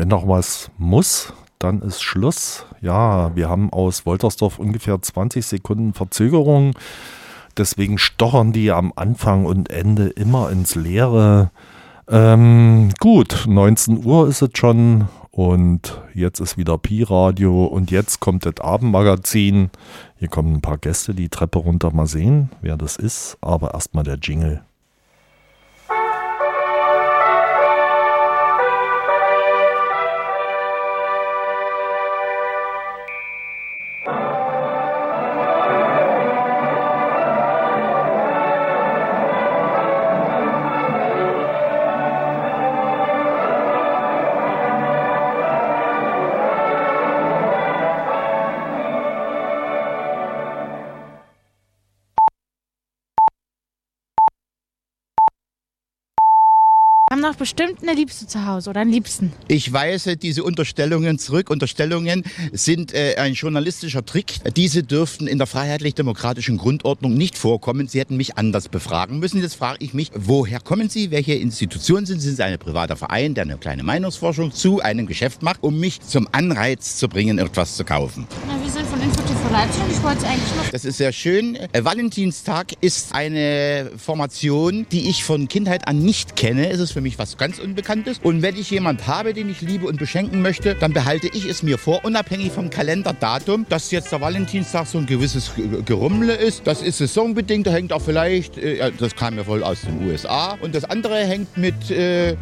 Wenn noch was muss, dann ist Schluss. Ja, wir haben aus Woltersdorf ungefähr 20 Sekunden Verzögerung. Deswegen stochern die am Anfang und Ende immer ins Leere. Ähm, gut, 19 Uhr ist es schon und jetzt ist wieder Pi-Radio und jetzt kommt das Abendmagazin. Hier kommen ein paar Gäste die Treppe runter. Mal sehen, wer das ist. Aber erstmal der Jingle. Bestimmt eine Liebste zu Hause oder einen Liebsten. Ich weise diese Unterstellungen zurück. Unterstellungen sind äh, ein journalistischer Trick. Diese dürften in der freiheitlich-demokratischen Grundordnung nicht vorkommen. Sie hätten mich anders befragen müssen. Jetzt frage ich mich, woher kommen Sie? Welche Institution sind Sie? Sind Sie ein privater Verein, der eine kleine Meinungsforschung zu einem Geschäft macht, um mich zum Anreiz zu bringen, etwas zu kaufen? Na, wir sind von Info Leipzig ich wollte eigentlich noch. Das ist sehr schön. Äh, Valentinstag ist eine Formation, die ich von Kindheit an nicht kenne. Es ist für mich was ganz Unbekanntes. Und wenn ich jemand habe, den ich liebe und beschenken möchte, dann behalte ich es mir vor, unabhängig vom Kalenderdatum, dass jetzt der Valentinstag so ein gewisses Gerummle ist. Das ist saisonbedingt, da hängt auch vielleicht, äh, das kam ja wohl aus den USA. Und das andere hängt mit äh,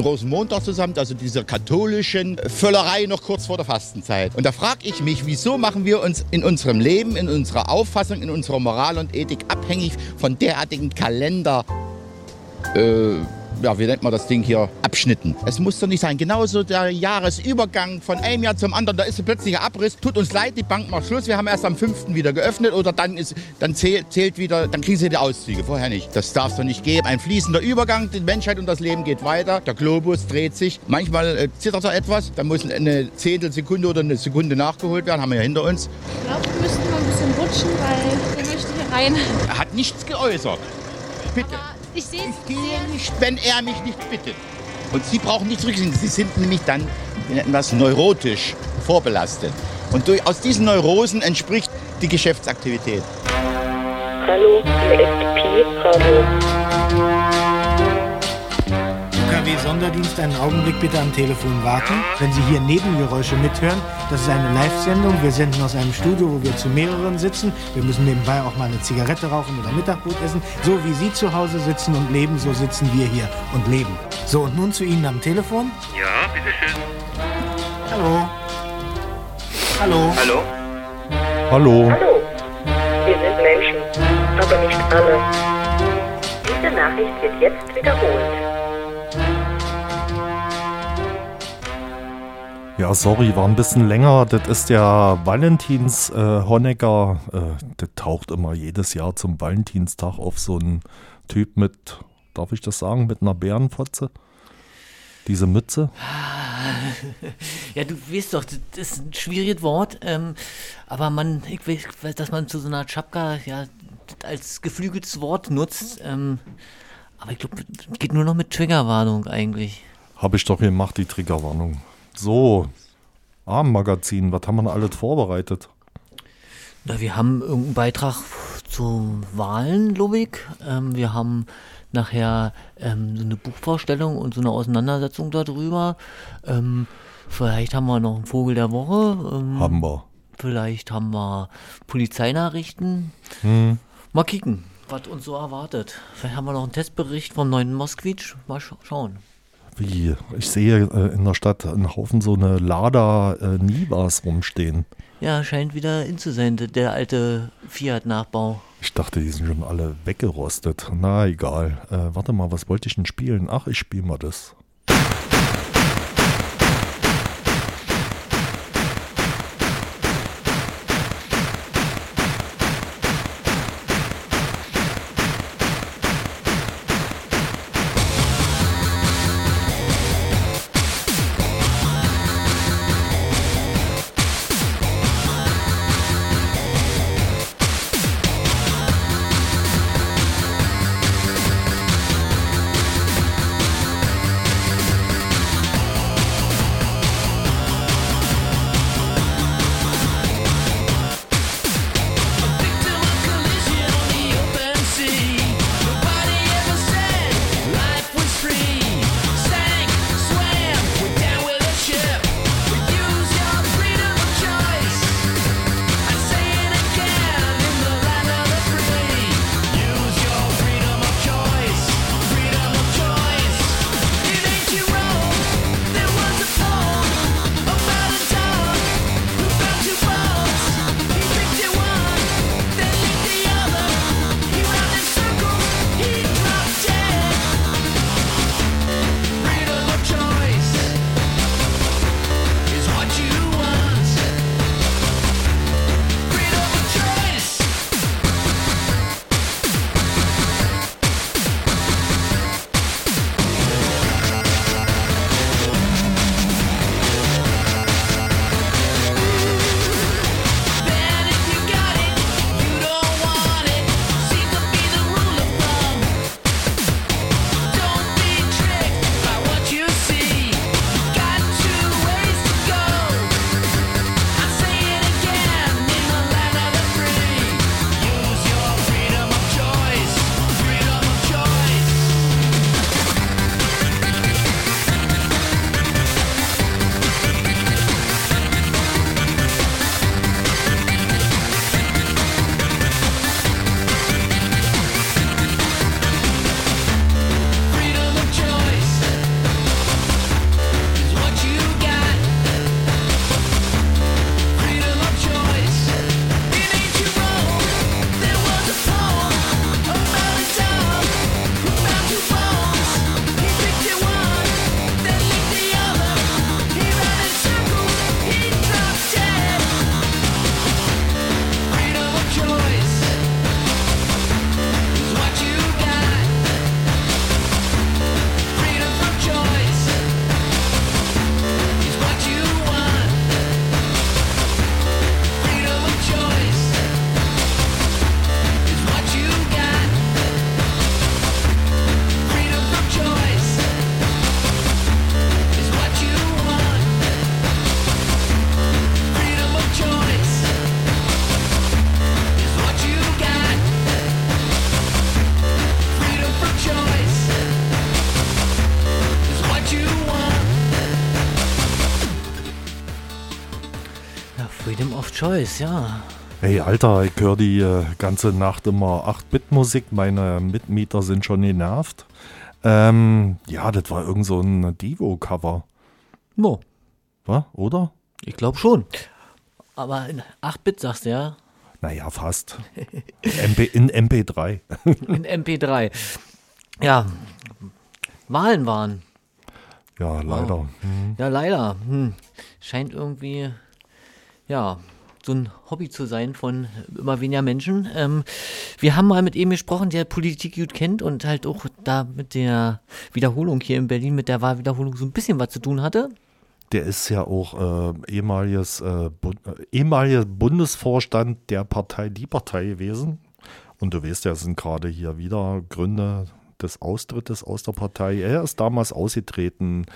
Rosenmontag zusammen, also dieser katholischen Völlerei noch kurz vor der Fastenzeit. Und da frage ich mich, wieso machen wir uns in unserem Leben, in unserer Auffassung, in unserer Moral und Ethik abhängig von derartigen Kalender? Äh, ja, wie nennt man das Ding hier, Abschnitten. Es muss doch nicht sein. Genauso der Jahresübergang von einem Jahr zum anderen, da ist plötzlich ein Abriss. Tut uns leid, die Bank macht Schluss. Wir haben erst am 5. wieder geöffnet oder dann, ist, dann zählt, zählt wieder, dann kriegen sie die Auszüge, vorher nicht. Das darf es doch nicht geben. Ein fließender Übergang, die Menschheit und das Leben geht weiter. Der Globus dreht sich. Manchmal äh, zittert er etwas, dann muss eine Zehntelsekunde oder eine Sekunde nachgeholt werden, haben wir ja hinter uns. Ich glaube, wir müssten mal ein bisschen rutschen, weil der möchte hier rein. Er hat nichts geäußert. Bitte. Aber ich sehe Ich gehe nicht, wenn er mich nicht bittet. Und Sie brauchen nicht zurücksehen. Sie sind nämlich dann, das neurotisch, vorbelastet. Und durch, aus diesen Neurosen entspricht die Geschäftsaktivität. Hallo, ist Pi Radio. UKW-Sonderdienst, einen Augenblick bitte am Telefon warten. Wenn Sie hier Nebengeräusche mithören, das ist eine Live-Sendung. Wir senden aus einem Studio, wo wir zu mehreren sitzen. Wir müssen nebenbei auch mal eine Zigarette rauchen oder Mittagbrot essen. So wie Sie zu Hause sitzen und leben, so sitzen wir hier und leben. So, und nun zu Ihnen am Telefon. Ja, bitteschön. Hallo. Hallo. Hallo? Hallo. Hallo, wir sind Menschen, aber nicht alle. Diese Nachricht wird jetzt wiederholt. Ja, sorry, war ein bisschen länger. Das ist der Valentins äh, Honecker. Äh, das taucht immer jedes Jahr zum Valentinstag auf so einen Typ mit, darf ich das sagen, mit einer Bärenfotze. Diese Mütze. Ja, du weißt doch, das ist ein schwieriges Wort, ähm, aber man, ich weiß, dass man zu so einer Chapka ja als geflügeltes Wort nutzt. Ähm, aber ich glaube, geht nur noch mit Triggerwarnung eigentlich. Habe ich doch gemacht, die Triggerwarnung. So, Abendmagazin, was haben wir denn alles vorbereitet? Na, wir haben irgendeinen Beitrag zu Wahlen, glaube ich. Ähm, wir haben nachher ähm, so eine Buchvorstellung und so eine Auseinandersetzung darüber. Ähm, vielleicht haben wir noch einen Vogel der Woche. Ähm, Haben wir. Vielleicht haben wir Polizeinachrichten. Hm. Mal kicken, was uns so erwartet. Vielleicht haben wir noch einen Testbericht vom neuen Moskwitsch. Mal scha schauen. Wie? Ich sehe äh, in der Stadt einen Haufen so eine Lada äh, Nivas rumstehen. Ja, scheint wieder in zu sein, der- alte Fiat-Nachbau. Ich dachte, die sind schon alle weggerostet. Na, egal. Äh, warte mal, was wollte ich denn spielen? Ach, ich spiele mal das. Of Choice, ja. Hey, Alter, ich höre die äh, ganze Nacht immer 8-Bit-Musik. Meine Mitmieter sind schon genervt. Ähm, ja, das war irgend so ein Divo-Cover. Mo, Was? Oder? ich glaube schon. Aber in 8-Bit sagst du ja, Naja, fast. MP, in MP3. in MP3. Ja, Wahlen waren. Ja, leider. Ja, leider. Hm. Scheint irgendwie, ja, so ein Hobby zu sein von immer weniger Menschen. Ähm, wir haben mal mit ihm gesprochen, der Politik gut kennt und halt auch da mit der Wiederholung hier in Berlin, mit der Wahlwiederholung so ein bisschen was zu tun hatte. Der ist ja auch äh, ehemaliges, äh, Bu äh, ehemaliger Bundesvorstand der Partei Die Partei gewesen. Und du weißt ja, es sind gerade hier wieder Gründe des Austrittes aus der Partei. Er ist damals ausgetreten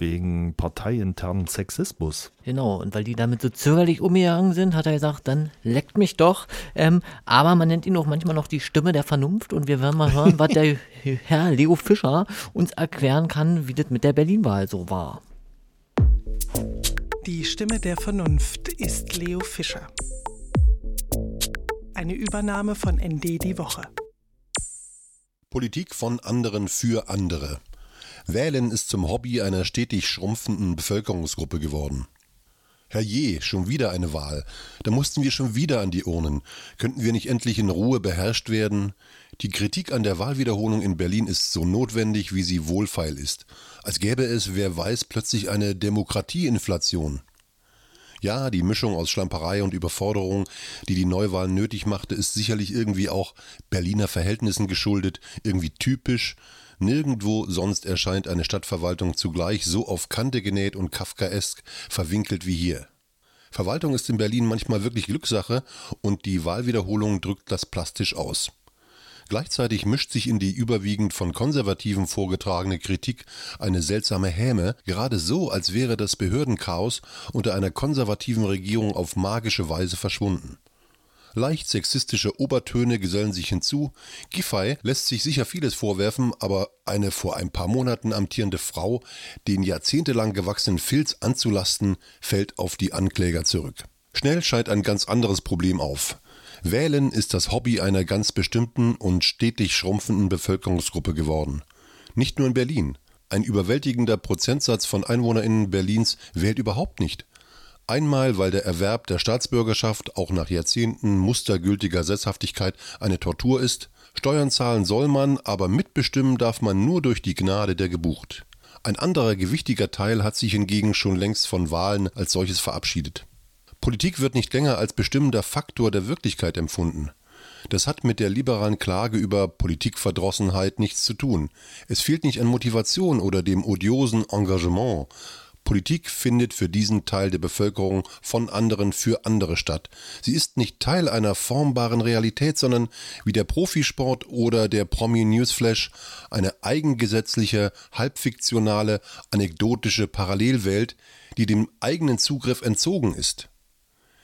wegen parteiinternen Sexismus. Genau, und weil die damit so zögerlich umgegangen sind, hat er gesagt, dann leckt mich doch. Ähm, aber man nennt ihn auch manchmal noch die Stimme der Vernunft und wir werden mal hören, was der Herr Leo Fischer uns erklären kann, wie das mit der Berlin-Wahl so war. Die Stimme der Vernunft ist Leo Fischer. Eine Übernahme von ND die Woche. Politik von anderen für andere. Wählen ist zum Hobby einer stetig schrumpfenden Bevölkerungsgruppe geworden. Herrje, schon wieder eine Wahl. Da mussten wir schon wieder an die Urnen. Könnten wir nicht endlich in Ruhe beherrscht werden? Die Kritik an der Wahlwiederholung in Berlin ist so notwendig, wie sie wohlfeil ist. Als gäbe es, wer weiß, plötzlich eine Demokratieinflation. Ja, die Mischung aus Schlamperei und Überforderung, die die Neuwahl nötig machte, ist sicherlich irgendwie auch Berliner Verhältnissen geschuldet, irgendwie typisch. Nirgendwo sonst erscheint eine Stadtverwaltung zugleich so auf Kante genäht und kafkaesk verwinkelt wie hier. Verwaltung ist in Berlin manchmal wirklich Glückssache und die Wahlwiederholung drückt das plastisch aus. Gleichzeitig mischt sich in die überwiegend von Konservativen vorgetragene Kritik eine seltsame Häme, gerade so, als wäre das Behördenchaos unter einer konservativen Regierung auf magische Weise verschwunden. Leicht sexistische Obertöne gesellen sich hinzu. Giffey lässt sich sicher vieles vorwerfen, aber eine vor ein paar Monaten amtierende Frau, den jahrzehntelang gewachsenen Filz anzulasten, fällt auf die Ankläger zurück. Schnell scheint ein ganz anderes Problem auf. Wählen ist das Hobby einer ganz bestimmten und stetig schrumpfenden Bevölkerungsgruppe geworden. Nicht nur in Berlin. Ein überwältigender Prozentsatz von EinwohnerInnen Berlins wählt überhaupt nicht. Einmal, weil der Erwerb der Staatsbürgerschaft auch nach Jahrzehnten mustergültiger Sesshaftigkeit eine Tortur ist. Steuern zahlen soll man, aber mitbestimmen darf man nur durch die Gnade der Gebucht. Ein anderer gewichtiger Teil hat sich hingegen schon längst von Wahlen als solches verabschiedet. Politik wird nicht länger als bestimmender Faktor der Wirklichkeit empfunden. Das hat mit der liberalen Klage über Politikverdrossenheit nichts zu tun. Es fehlt nicht an Motivation oder dem odiosen Engagement. Politik findet für diesen Teil der Bevölkerung von anderen für andere statt. Sie ist nicht Teil einer formbaren Realität, sondern wie der Profisport oder der Promi-Newsflash eine eigengesetzliche, halbfiktionale, anekdotische Parallelwelt, die dem eigenen Zugriff entzogen ist.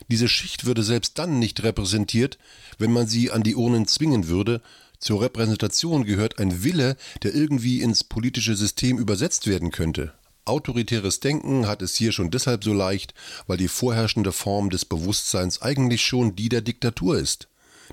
Diese Schicht würde selbst dann nicht repräsentiert, wenn man sie an die Urnen zwingen würde. Zur Repräsentation gehört ein Wille, der irgendwie ins politische System übersetzt werden könnte. Autoritäres Denken hat es hier schon deshalb so leicht, weil die vorherrschende Form des Bewusstseins eigentlich schon die der Diktatur ist.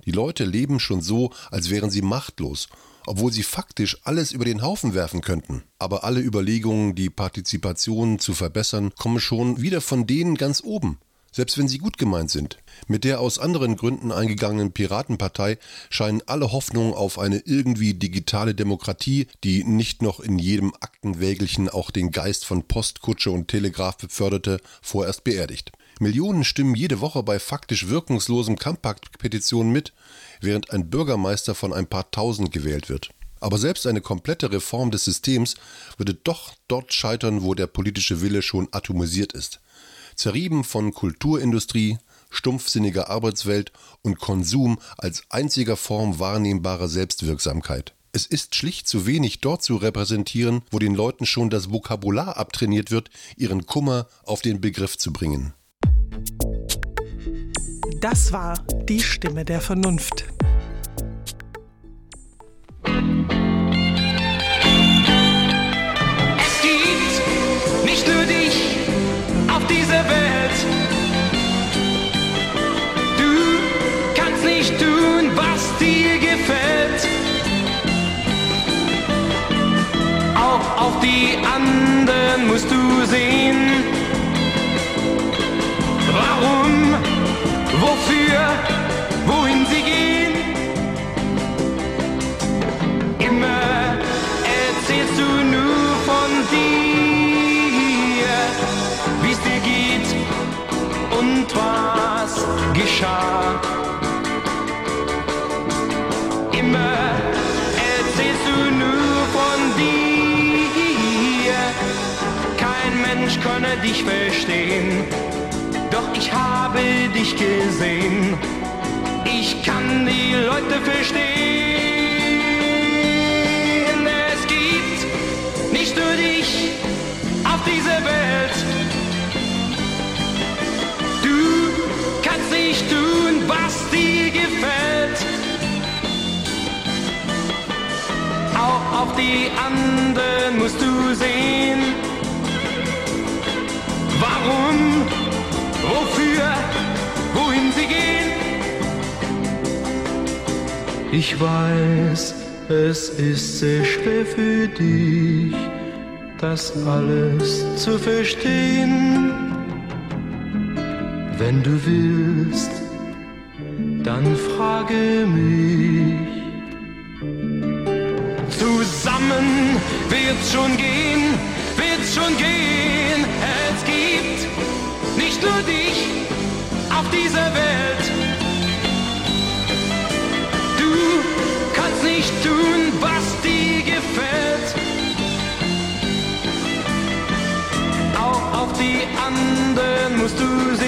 Die Leute leben schon so, als wären sie machtlos, obwohl sie faktisch alles über den Haufen werfen könnten. Aber alle Überlegungen, die Partizipation zu verbessern, kommen schon wieder von denen ganz oben selbst wenn sie gut gemeint sind. Mit der aus anderen Gründen eingegangenen Piratenpartei scheinen alle Hoffnungen auf eine irgendwie digitale Demokratie, die nicht noch in jedem Aktenwägelchen auch den Geist von Postkutsche und Telegraph beförderte, vorerst beerdigt. Millionen stimmen jede Woche bei faktisch wirkungslosen Compact-Petitionen mit, während ein Bürgermeister von ein paar Tausend gewählt wird. Aber selbst eine komplette Reform des Systems würde doch dort scheitern, wo der politische Wille schon atomisiert ist zerrieben von Kulturindustrie, stumpfsinniger Arbeitswelt und Konsum als einziger Form wahrnehmbarer Selbstwirksamkeit. Es ist schlicht zu wenig dort zu repräsentieren, wo den Leuten schon das Vokabular abtrainiert wird, ihren Kummer auf den Begriff zu bringen. Das war die Stimme der Vernunft. Es gibt nicht nur dich Enden musst du sehen. Warum, wofür, wohin sie gehen. Immer erzählst du nur von dir, wie es dir geht und was geschah. Mensch könne dich verstehen, doch ich habe dich gesehen. Ich kann die Leute verstehen. Es gibt nicht nur dich auf dieser Welt. Du kannst nicht tun, was dir gefällt. Auch auf die anderen musst du sehen. Warum? Wofür? Wohin sie gehen? Ich weiß, es ist sehr schwer für dich, das alles zu verstehen. Wenn du willst, dann frage mich. Zusammen wird's schon gehen, wird's schon gehen. Nur dich auf dieser Welt. Du kannst nicht tun, was dir gefällt. Auch auf die anderen musst du sehen.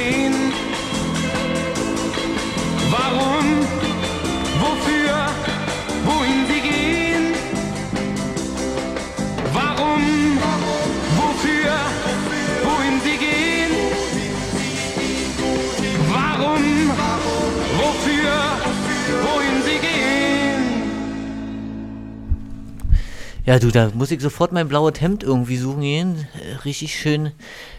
Ja, du, da muss ich sofort mein blaues Hemd irgendwie suchen gehen. Äh, Richtig schön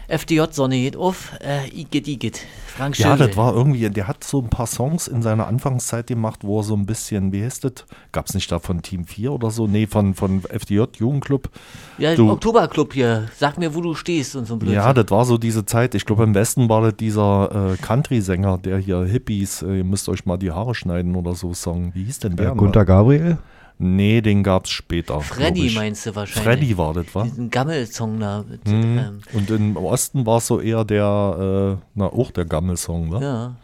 FDJ-Sonne geht auf. Äh, Igitt, Igitt. Frank Ja, Schöbel. das war irgendwie, der hat so ein paar Songs in seiner Anfangszeit gemacht, wo er so ein bisschen, wie heißt das? Gab es nicht da von Team 4 oder so? Nee, von, von FDJ, Jugendclub. Ja, Du- Oktoberclub hier. Sag mir, wo du stehst und so ein Blödsinn. Ja, das war so diese Zeit. Ich glaube, im Westen war das dieser äh, Country-Sänger, der hier Hippies, äh, ihr müsst euch mal die Haare schneiden oder so Song. Wie hieß denn der? Äh, Gunter Gabriel? Nee, den gab es später. Freddy meinst du wahrscheinlich. Freddy war das, wa? Diesen Gammelsong da. Mit, Mhm. ähm, Und im Osten war es so eher der, äh, na auch der Gammelsong, wa? ja.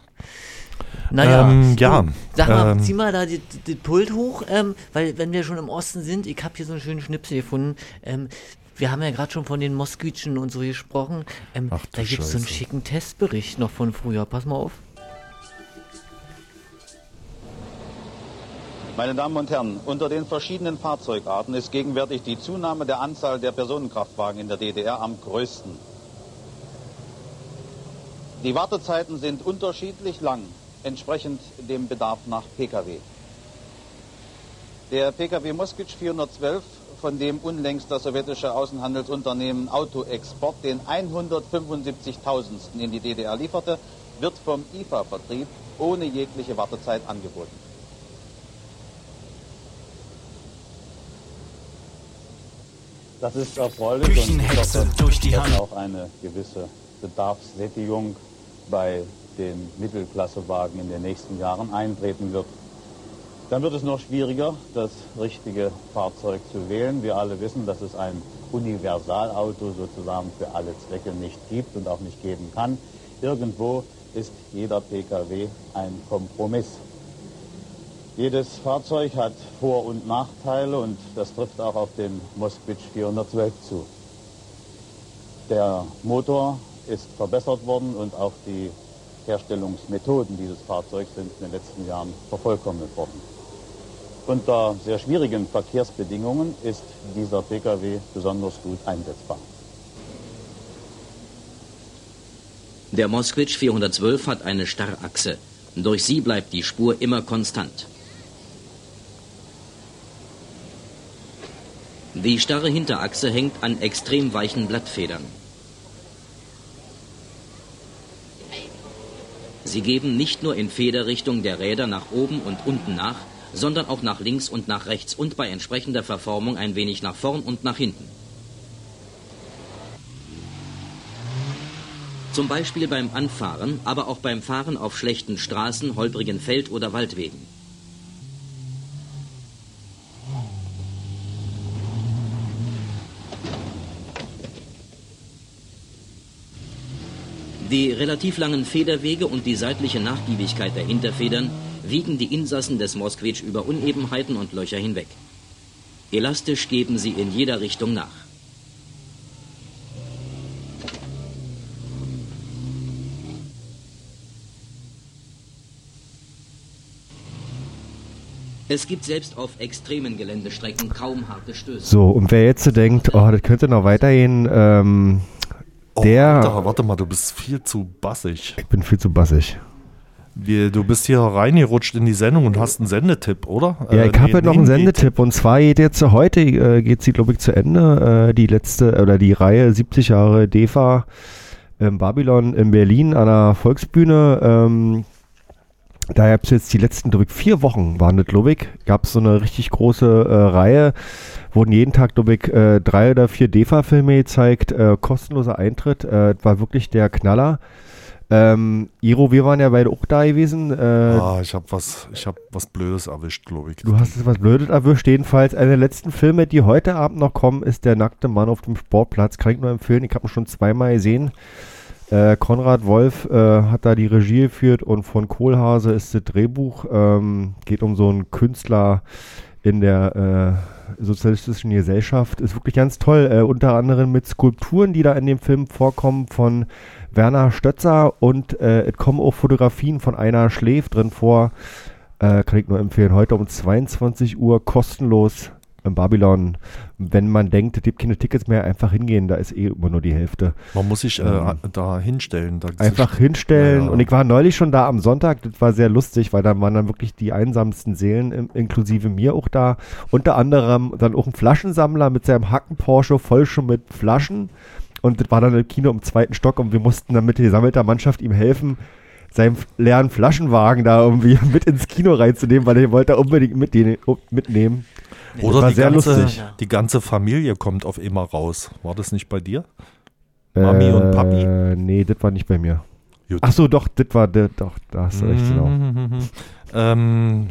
Naja, Ähm, ja, sag mal, ähm, zieh mal da das Pult hoch, ähm, weil wenn wir schon im Osten sind, ich habe hier so einen schönen Schnipsel gefunden. Ähm, wir haben ja gerade schon von den Moskütchen und so gesprochen. Ähm, Ach da gibt es so einen schicken Testbericht noch von früher. Pass mal auf. Meine Damen und Herren, unter den verschiedenen Fahrzeugarten ist gegenwärtig die Zunahme der Anzahl der Personenkraftwagen in der DDR am größten. Die Wartezeiten sind unterschiedlich lang, entsprechend dem Bedarf nach Pkw. Der Pkw Moskwitsch 412, von dem unlängst das sowjetische Außenhandelsunternehmen Autoexport den 175.000. in die DDR lieferte, wird vom IFA-Vertrieb ohne jegliche Wartezeit angeboten. Das ist erfreulich und ich hoffe, durch die dass Hand. auch eine gewisse Bedarfssättigung bei den Mittelklassewagen in den nächsten Jahren eintreten wird. Dann wird es noch schwieriger, das richtige Fahrzeug zu wählen. Wir alle wissen, dass es ein Universalauto sozusagen für alle Zwecke nicht gibt und auch nicht geben kann. Irgendwo ist jeder Pkw ein Kompromiss. Jedes Fahrzeug hat Vor- und Nachteile und das trifft auch auf den Moskwitsch 412 zu. Der Motor ist verbessert worden und auch die Herstellungsmethoden dieses Fahrzeugs sind in den letzten Jahren vervollkommnet worden. Unter sehr schwierigen Verkehrsbedingungen ist dieser Pkw besonders gut einsetzbar. Der Moskwitsch 412 hat eine Starrachse. Durch sie bleibt die Spur immer konstant. Die starre Hinterachse hängt an extrem weichen Blattfedern. Sie geben nicht nur in Federrichtung der Räder nach oben und unten nach, sondern auch nach links und nach rechts und bei entsprechender Verformung ein wenig nach vorn und nach hinten. Zum Beispiel beim Anfahren, aber auch beim Fahren auf schlechten Straßen, holprigen Feld- oder Waldwegen. Die relativ langen Federwege und die seitliche Nachgiebigkeit der Hinterfedern wiegen die Insassen des Mosquitsch über Unebenheiten und Löcher hinweg. Elastisch geben sie in jeder Richtung nach. Es gibt selbst auf extremen Geländestrecken kaum harte Stöße. So, und wer jetzt so denkt, oh, das könnte noch weitergehen, ähm, der. Alter, warte mal, du bist viel zu bassig. Ich bin viel zu bassig. Wir, du bist hier reingerutscht in die Sendung und hast einen Sendetipp, oder? Ja, Äh, ich habe nee, halt noch einen Sendetipp und zwar geht jetzt heute, äh, geht sie glaube ich zu Ende, äh, die letzte oder die Reihe 70 Jahre DEFA in Babylon in Berlin an der Volksbühne. Ähm, da gab es jetzt die letzten, glaube ich, vier Wochen waren das, glaube ich, gab es so eine richtig große äh, Reihe, wurden jeden Tag, glaube ich, äh, drei oder vier DEFA-Filme gezeigt, äh, kostenloser Eintritt, äh, war wirklich der Knaller. Ähm, Iro, wir waren ja beide auch da gewesen. Äh, Ah, ich habe was, ich hab was Blödes erwischt, glaube ich. Du hast es was Blödes erwischt. Jedenfalls, einer der letzten Filme, die heute Abend noch kommen, ist Der nackte Mann auf dem Sportplatz. Kann ich nur empfehlen. Ich habe ihn schon zweimal gesehen. Äh, Konrad Wolf äh, hat da die Regie geführt und von Kohlhase ist das Drehbuch. Ähm, geht um so einen Künstler in der äh, sozialistischen Gesellschaft. Ist wirklich ganz toll. Äh, unter anderem mit Skulpturen, die da in dem Film vorkommen von Werner Stötzer und äh, es kommen auch Fotografien von einer Schläf drin vor. Äh, kann ich nur empfehlen. Heute um 22 Uhr kostenlos Babylon. Wenn man denkt, es gibt keine Tickets mehr, einfach hingehen, da ist eh immer nur die Hälfte. Man muss sich äh, Ähm, da hinstellen. Da Einfach hinstellen. Ja, ja. Und ich war neulich schon da am Sonntag. Das war sehr lustig, weil da waren dann wirklich die einsamsten Seelen, im, inklusive mir auch da. Unter anderem dann auch ein Flaschensammler mit seinem Hacken Porsche voll schon mit Flaschen. Und das war dann im Kino im zweiten Stock und wir mussten dann mit gesammelter Mannschaft ihm helfen, seinen leeren Flaschenwagen da irgendwie mit ins Kino reinzunehmen, weil er wollte da unbedingt mitnehmen. Das Oder war die sehr ganze, lustig. die ganze Familie kommt auf immer raus. War das nicht bei dir? Mami und Papi? Äh, nee, das war nicht bei mir. Gut. Ach so, doch, das war, das, doch, da hast du recht, genau. Ähm,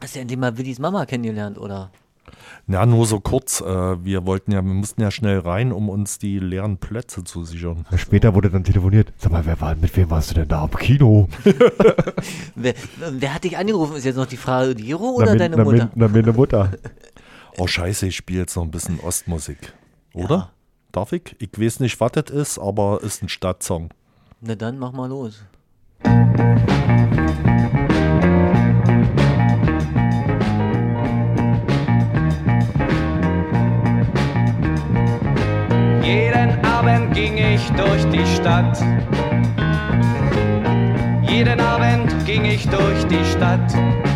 Hast du endlich mal Willis Mama kennengelernt, oder? ja, nur so kurz. Äh, wir wollten ja, wir mussten ja schnell rein, um uns die leeren Plätze zu sichern. Ja, Später wurde dann telefoniert. Sag mal, wer war, mit wem warst du denn da am Kino? Wer, wer hat dich angerufen? Ist jetzt noch die Frage, Giro oder na, deine na, Mutter? Na, mir eine Mutter. Oh, scheiße, ich spiele jetzt noch ein bisschen Ostmusik. Oder? Darf ich? Ich weiß nicht, was das ist, aber ist ein Stadtsong. Na dann, mach mal los. Jeden Abend ging ich durch die Stadt. Jeden Abend ging ich durch die Stadt.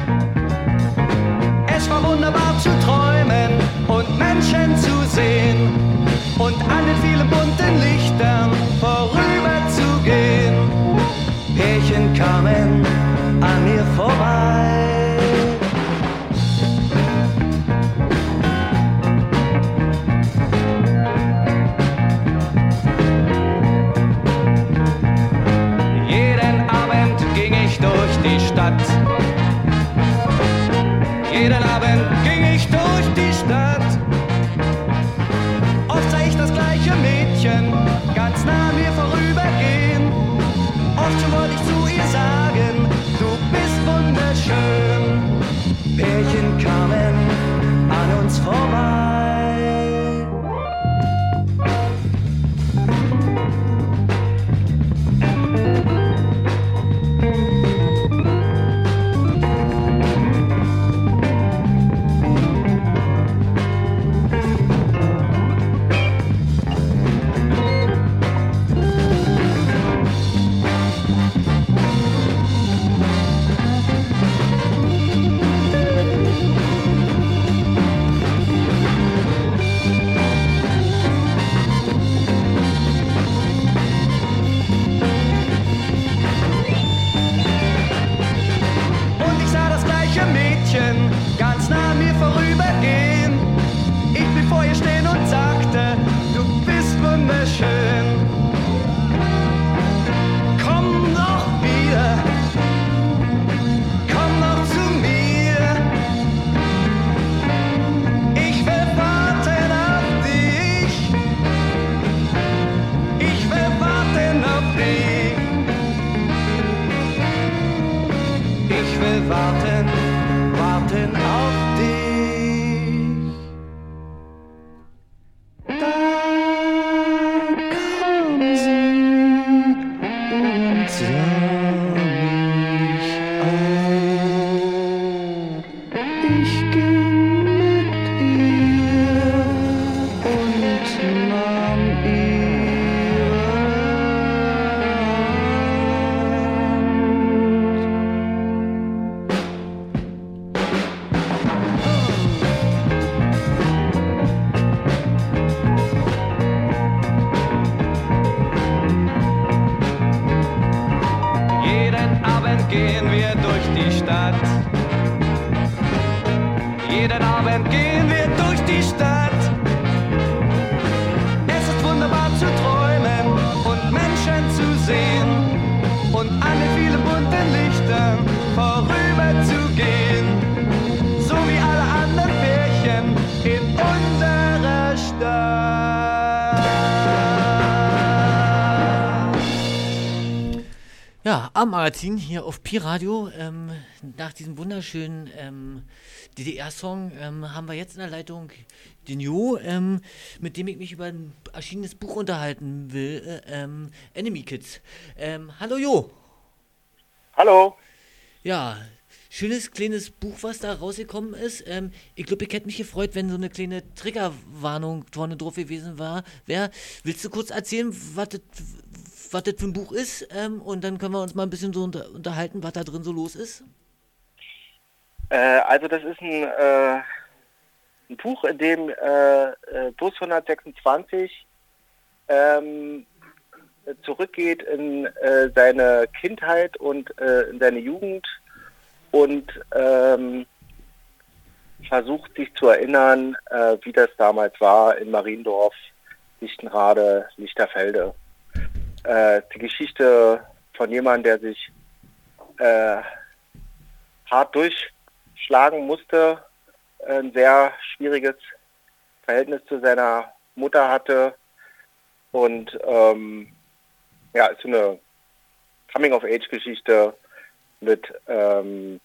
Magazin hier auf Pi-Radio. Ähm, nach diesem wunderschönen ähm, DDR-Song ähm, haben wir jetzt in der Leitung den Jo, ähm, mit dem ich mich über ein erschienenes Buch unterhalten will, äh, ähm, Enemy Kids. Ähm, hallo Jo. Hallo. Ja, schönes kleines Buch, was da rausgekommen ist. Ähm, ich glaube, ich hätte mich gefreut, wenn so eine kleine Triggerwarnung vorne drauf gewesen war. Wer, willst du kurz erzählen, was das was das für ein Buch ist? Ähm, und dann können wir uns mal ein bisschen so unter, unterhalten, was da drin so los ist. Äh, also das ist ein, äh, ein Buch, in dem äh, äh, Bus 126 ähm, zurückgeht in äh, seine Kindheit und äh, in seine Jugend und ähm, versucht sich zu erinnern, wie das damals war in Mariendorf, Lichtenrade, Lichterfelde. Äh, die Geschichte von jemandem, der sich äh, hart durchschlagen musste, ein sehr schwieriges Verhältnis zu seiner Mutter hatte und ähm, ja, ist so eine Coming-of-Age-Geschichte mit, ähm,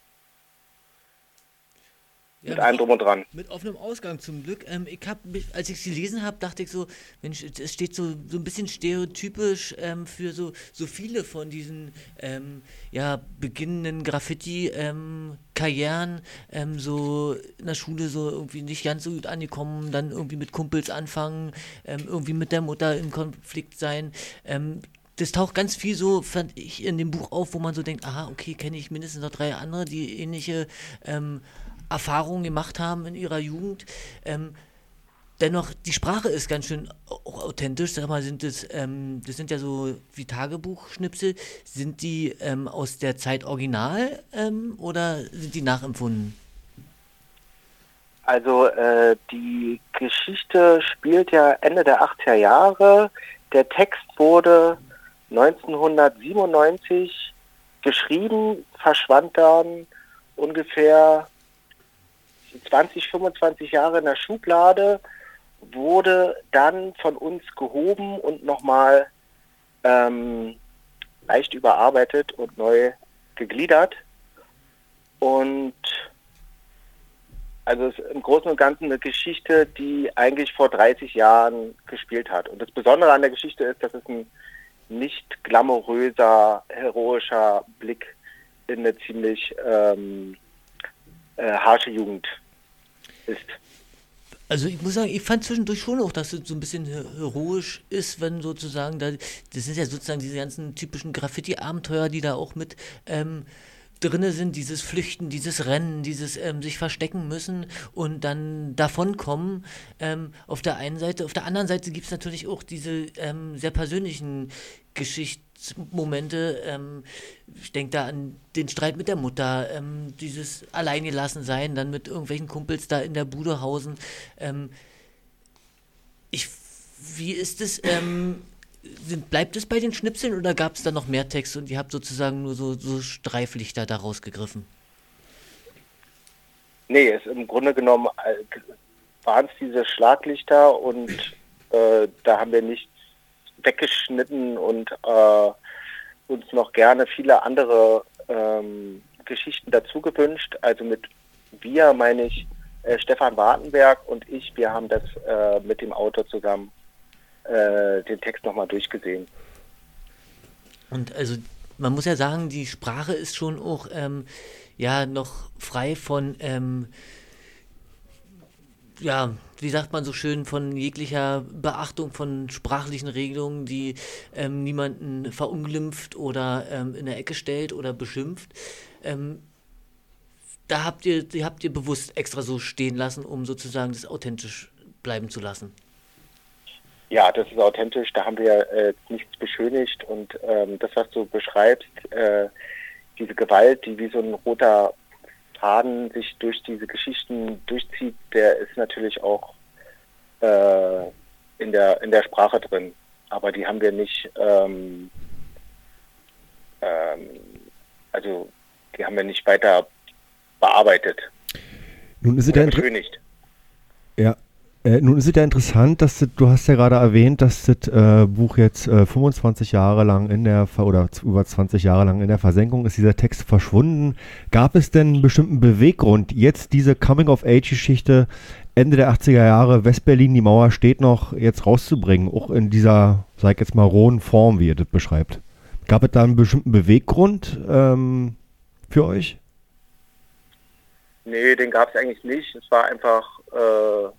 Ja, mit allem drum und dran. Mit offenem Ausgang zum Glück. Ähm, ich hab, als ich sie gelesen habe, dachte ich so, Mensch, es steht so, so ein bisschen stereotypisch ähm, für so, so viele von diesen ähm, ja, beginnenden Graffiti-Karrieren, ähm, so in der Schule so irgendwie nicht ganz so gut angekommen, dann irgendwie mit Kumpels anfangen, ähm, irgendwie mit der Mutter in Konflikt sein. Ähm, das taucht ganz viel so, fand ich, in dem Buch auf, wo man so denkt, aha, okay, kenne ich mindestens noch drei andere, die ähnliche ähm, Erfahrungen gemacht haben in ihrer Jugend. Ähm, dennoch, die Sprache ist ganz schön auch authentisch. Sag mal, sind das, ähm, das sind ja so wie Tagebuchschnipsel. Sind die ähm, aus der Zeit original ähm, oder sind die nachempfunden? Also äh, die Geschichte spielt ja Ende der 80er Jahre. Der Text wurde 1997 geschrieben, verschwand dann ungefähr 20, 25 Jahre in der Schublade, wurde dann von uns gehoben und nochmal ähm, leicht überarbeitet und neu gegliedert. Und also es ist im Großen und Ganzen eine Geschichte, die eigentlich vor 30 Jahren gespielt hat. Und das Besondere an der Geschichte ist, dass es ein nicht glamouröser, heroischer Blick in eine ziemlich ähm, äh, harsche Jugend ist. Also ich muss sagen, ich fand zwischendurch schon auch, dass es so ein bisschen he- heroisch ist, wenn sozusagen da, das sind ja sozusagen diese ganzen typischen Graffiti-Abenteuer, die da auch mit ähm, drinne sind, dieses Flüchten, dieses Rennen, dieses ähm, sich verstecken müssen und dann davonkommen. Ähm, auf der einen Seite, auf der anderen Seite gibt es natürlich auch diese ähm, sehr persönlichen Geschichtsmomente. Ähm, ich denke da an den Streit mit der Mutter, ähm, dieses alleingelassen sein, dann mit irgendwelchen Kumpels da in der Bude hausen. Ähm, ich, wie ist es? Bleibt es bei den Schnipseln oder gab es da noch mehr Text und ihr habt sozusagen nur so, so Streiflichter da rausgegriffen? Nee, es im Grunde genommen äh, waren es diese Schlaglichter und äh, da haben wir nichts weggeschnitten und äh, uns noch gerne viele andere ähm, Geschichten dazu gewünscht. Also mit wir meine ich äh, Stefan Wartenberg und ich, wir haben das äh, mit dem Autor zusammen äh, den Text nochmal durchgesehen. Und also man muss ja sagen, die Sprache ist schon auch ähm, ja noch frei von ähm, ja, wie sagt man so schön, von jeglicher Beachtung von sprachlichen Regelungen, die ähm, niemanden verunglimpft oder ähm, in der Ecke stellt oder beschimpft. Ähm, da habt ihr, die habt ihr bewusst extra so stehen lassen, um sozusagen das authentisch bleiben zu lassen. Ja, das ist authentisch, da haben wir äh, nichts beschönigt und ähm, das, was du beschreibst, äh, diese Gewalt, die wie so ein roter Faden sich durch diese Geschichten durchzieht, der ist natürlich auch äh, in, der, in der Sprache drin. Aber die haben wir nicht, ähm, ähm, also die haben wir nicht weiter bearbeitet. Nun ist es ja beschönigt. Ja. Äh, nun ist es ja interessant, dass das, du hast ja gerade erwähnt, dass das äh, Buch jetzt äh, 25 Jahre lang in der oder über 20 Jahre lang in der Versenkung ist, dieser Text verschwunden. Gab es denn einen bestimmten Beweggrund, jetzt diese Coming-of-Age-Geschichte Ende der 80er Jahre, Westberlin, die Mauer steht noch, jetzt rauszubringen, auch in dieser, sag ich jetzt mal, rohen Form, wie ihr das beschreibt? Gab es da einen bestimmten Beweggrund ähm, für euch? Nee, den gab es eigentlich nicht. Es war einfach äh,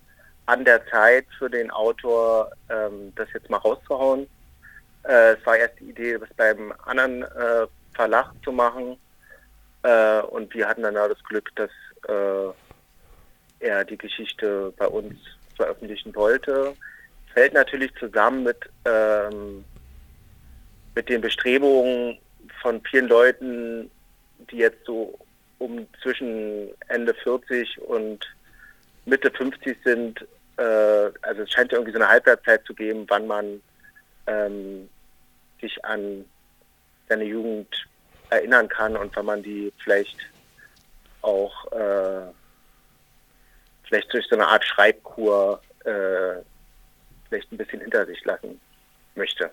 an der Zeit für den Autor, ähm, das jetzt mal rauszuhauen. Äh, es war erst die Idee, das beim anderen äh, Verlag zu machen. Äh, und wir hatten dann auch das Glück, dass äh, er die Geschichte bei uns veröffentlichen wollte. Fällt natürlich zusammen mit, ähm, mit den Bestrebungen von vielen Leuten, die jetzt so um zwischen Ende 40 und Mitte 50 sind. Äh, also es scheint irgendwie so eine Halbwertszeit zu geben, wann man ähm, sich an seine Jugend erinnern kann und wann man die vielleicht auch äh, vielleicht durch so eine Art Schreibkur äh, vielleicht ein bisschen hinter sich lassen möchte.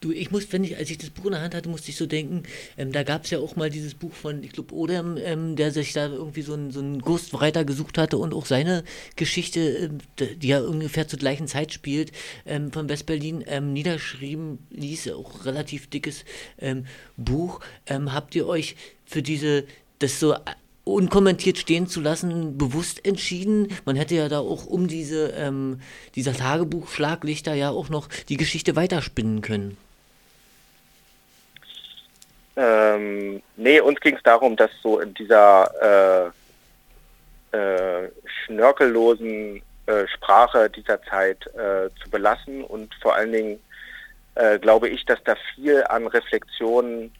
Du, ich muss, wenn ich, als ich das Buch in der Hand hatte, musste ich so denken, ähm, da gab es ja auch mal dieses Buch von, ich glaube, Odem, ähm, der sich da irgendwie so einen so einen Ghostwriter gesucht hatte und auch seine Geschichte, ähm, die ja ungefähr zur gleichen Zeit spielt, ähm, von Westberlin ähm, niederschrieben ließ, auch relativ dickes ähm, Buch. Habt ihr euch für diese, das so unkommentiert stehen zu lassen, bewusst entschieden. Man hätte ja da auch um diese, ähm, dieser Tagebuch Schlaglichter ja auch noch die Geschichte weiterspinnen können. Ähm, nee, uns ging es darum, das so in dieser äh, äh, schnörkellosen äh, Sprache dieser Zeit äh, zu belassen und vor allen Dingen äh, glaube ich, dass da viel an Reflexionen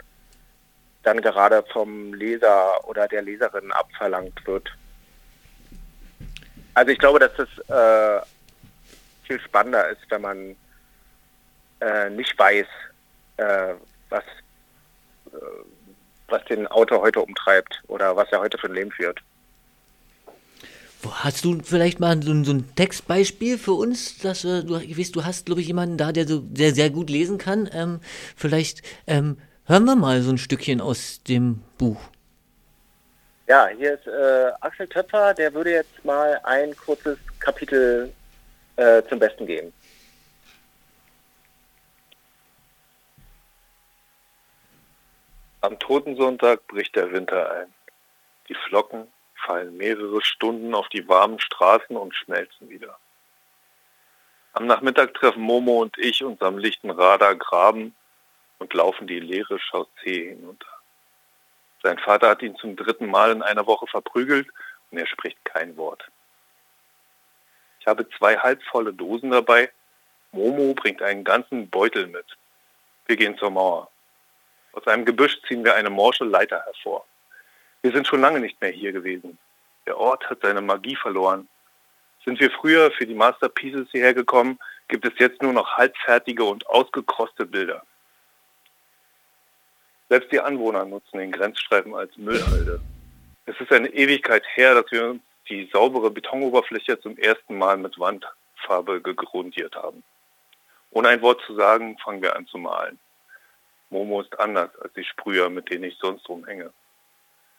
dann gerade vom Leser oder der Leserin abverlangt wird. Also ich glaube, dass das äh, viel spannender ist, wenn man äh, nicht weiß, äh, was, äh, was den Autor heute umtreibt oder was er heute für ein Leben führt. Hast du vielleicht mal so, ein- so ein Textbeispiel für uns, dass du, ich weiß, du hast, glaube ich, jemanden da, der so sehr, sehr gut lesen kann. Ähm, vielleicht ähm, hören wir mal so ein Stückchen aus dem Buch. Ja, hier ist äh, Axel Töpfer, der würde jetzt mal ein kurzes Kapitel äh, zum Besten geben. Am Totensonntag bricht der Winter ein. Die Flocken fallen mehrere Stunden auf die warmen Straßen und schmelzen wieder. Am Nachmittag treffen Momo und ich uns am lichten Radar Graben und laufen die leere Chaussee hinunter. Sein Vater hat ihn zum dritten Mal in einer Woche verprügelt und er spricht kein Wort. Ich habe zwei halbvolle Dosen dabei. Momo bringt einen ganzen Beutel mit. Wir gehen zur Mauer. Aus einem Gebüsch ziehen wir eine morsche Leiter hervor. Wir sind schon lange nicht mehr hier gewesen. Der Ort hat seine Magie verloren. Sind wir früher für die Masterpieces hierher gekommen, gibt es jetzt nur noch halbfertige und ausgekroste Bilder. Selbst die Anwohner nutzen den Grenzstreifen als Müllhalde. Es ist eine Ewigkeit her, dass wir die saubere Betonoberfläche zum ersten Mal mit Wandfarbe gegrundiert haben. Ohne ein Wort zu sagen, fangen wir an zu malen. Momo ist anders als die Sprüher, mit denen ich sonst rumhänge.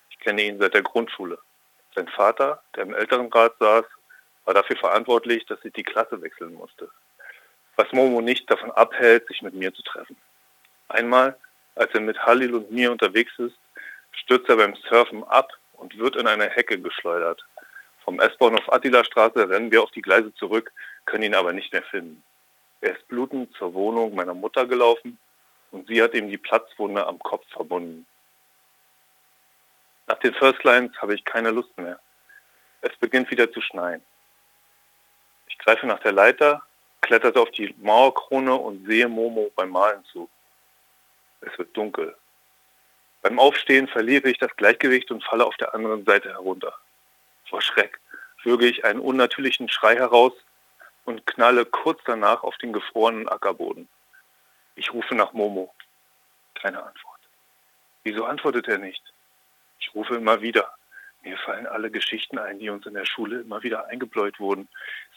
Ich kenne ihn seit der Grundschule. Sein Vater, der im Älterenrat saß, war dafür verantwortlich, dass ich die Klasse wechseln musste. Was Momo nicht davon abhält, sich mit mir zu treffen. Einmal, als er mit Halil und mir unterwegs ist, stürzt er beim Surfen ab und wird in eine Hecke geschleudert. Vom S-Bahnhof Attila-Straße rennen wir auf die Gleise zurück, können ihn aber nicht mehr finden. Er ist blutend zur Wohnung meiner Mutter gelaufen und sie hat ihm die Platzwunde am Kopf verbunden. Nach den First Lines habe ich keine Lust mehr. Es beginnt wieder zu schneien. Ich greife nach der Leiter, kletterte auf die Mauerkrone und sehe Momo beim Malen zu. Es wird dunkel. Beim Aufstehen verliere ich das Gleichgewicht und falle auf der anderen Seite herunter. Vor Schreck würge ich einen unnatürlichen Schrei heraus und knalle kurz danach auf den gefrorenen Ackerboden. Ich rufe nach Momo. Keine Antwort. Wieso antwortet er nicht? Ich rufe immer wieder. Mir fallen alle Geschichten ein, die uns in der Schule immer wieder eingebläut wurden.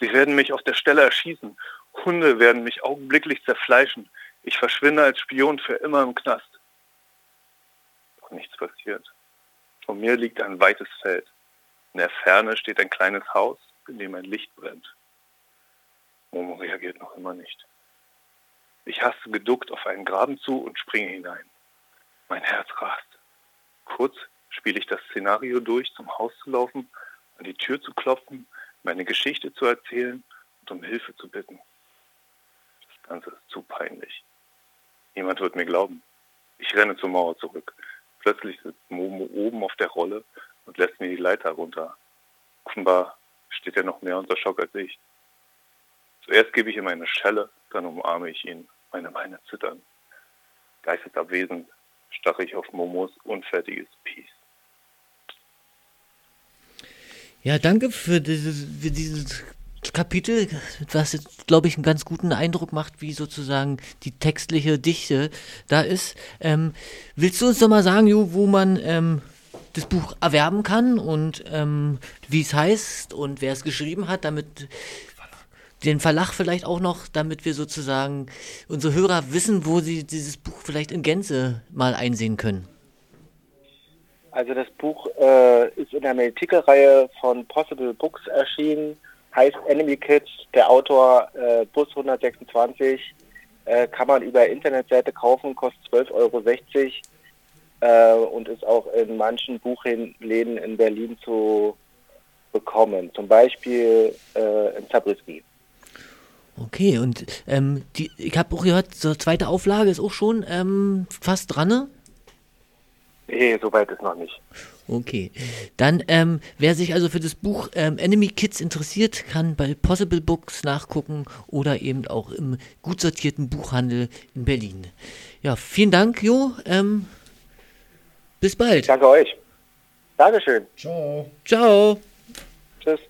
Sie werden mich auf der Stelle erschießen. Hunde werden mich augenblicklich zerfleischen. Ich verschwinde als Spion für immer im Knast. Doch nichts passiert. Vor mir liegt ein weites Feld. In der Ferne steht ein kleines Haus, in dem ein Licht brennt. Momo reagiert noch immer nicht. Ich haste geduckt auf einen Graben zu und springe hinein. Mein Herz rast. Kurz spiele ich das Szenario durch, zum Haus zu laufen, an die Tür zu klopfen, meine Geschichte zu erzählen und um Hilfe zu bitten. Das Ganze ist zu peinlich. Niemand wird mir glauben. Ich renne zur Mauer zurück. Plötzlich sitzt Momo oben auf der Rolle und lässt mir die Leiter runter. Offenbar steht er noch mehr unter Schock als ich. Zuerst gebe ich ihm eine Schelle, dann umarme ich ihn. Meine Beine zittern. Geistesabwesend starre ich auf Momos unfertiges Piece. Ja, danke für dieses, für dieses Kapitel, was jetzt, glaube ich, einen ganz guten Eindruck macht, wie sozusagen die textliche Dichte da ist. Ähm, willst du uns doch mal sagen, Jo, wo man ähm, das Buch erwerben kann und ähm, wie es heißt und wer es geschrieben hat, damit den Verlag vielleicht auch noch, damit wir sozusagen unsere Hörer wissen, wo sie dieses Buch vielleicht in Gänze mal einsehen können. Also das Buch äh, ist in der Medical-Reihe von Possible Books erschienen, heißt Enemy Kids, der Autor äh, Bus 126, äh, kann man über Internetseite kaufen, kostet 12,60 Euro äh, und ist auch in manchen Buchläden in Berlin zu bekommen, zum Beispiel äh, in Zabriskie. Okay, und ähm, die, ich habe auch gehört, zur zweite Auflage ist auch schon ähm, fast dran. Ne? Nee, soweit ist noch nicht. Okay. Dann, ähm, wer sich also für das Buch ähm, Enemy Kids interessiert, kann bei Possible Books nachgucken oder eben auch im gut sortierten Buchhandel in Berlin. Ja, vielen Dank, Jo. Ähm, bis bald. Danke euch. Dankeschön. Ciao. Ciao. Tschüss.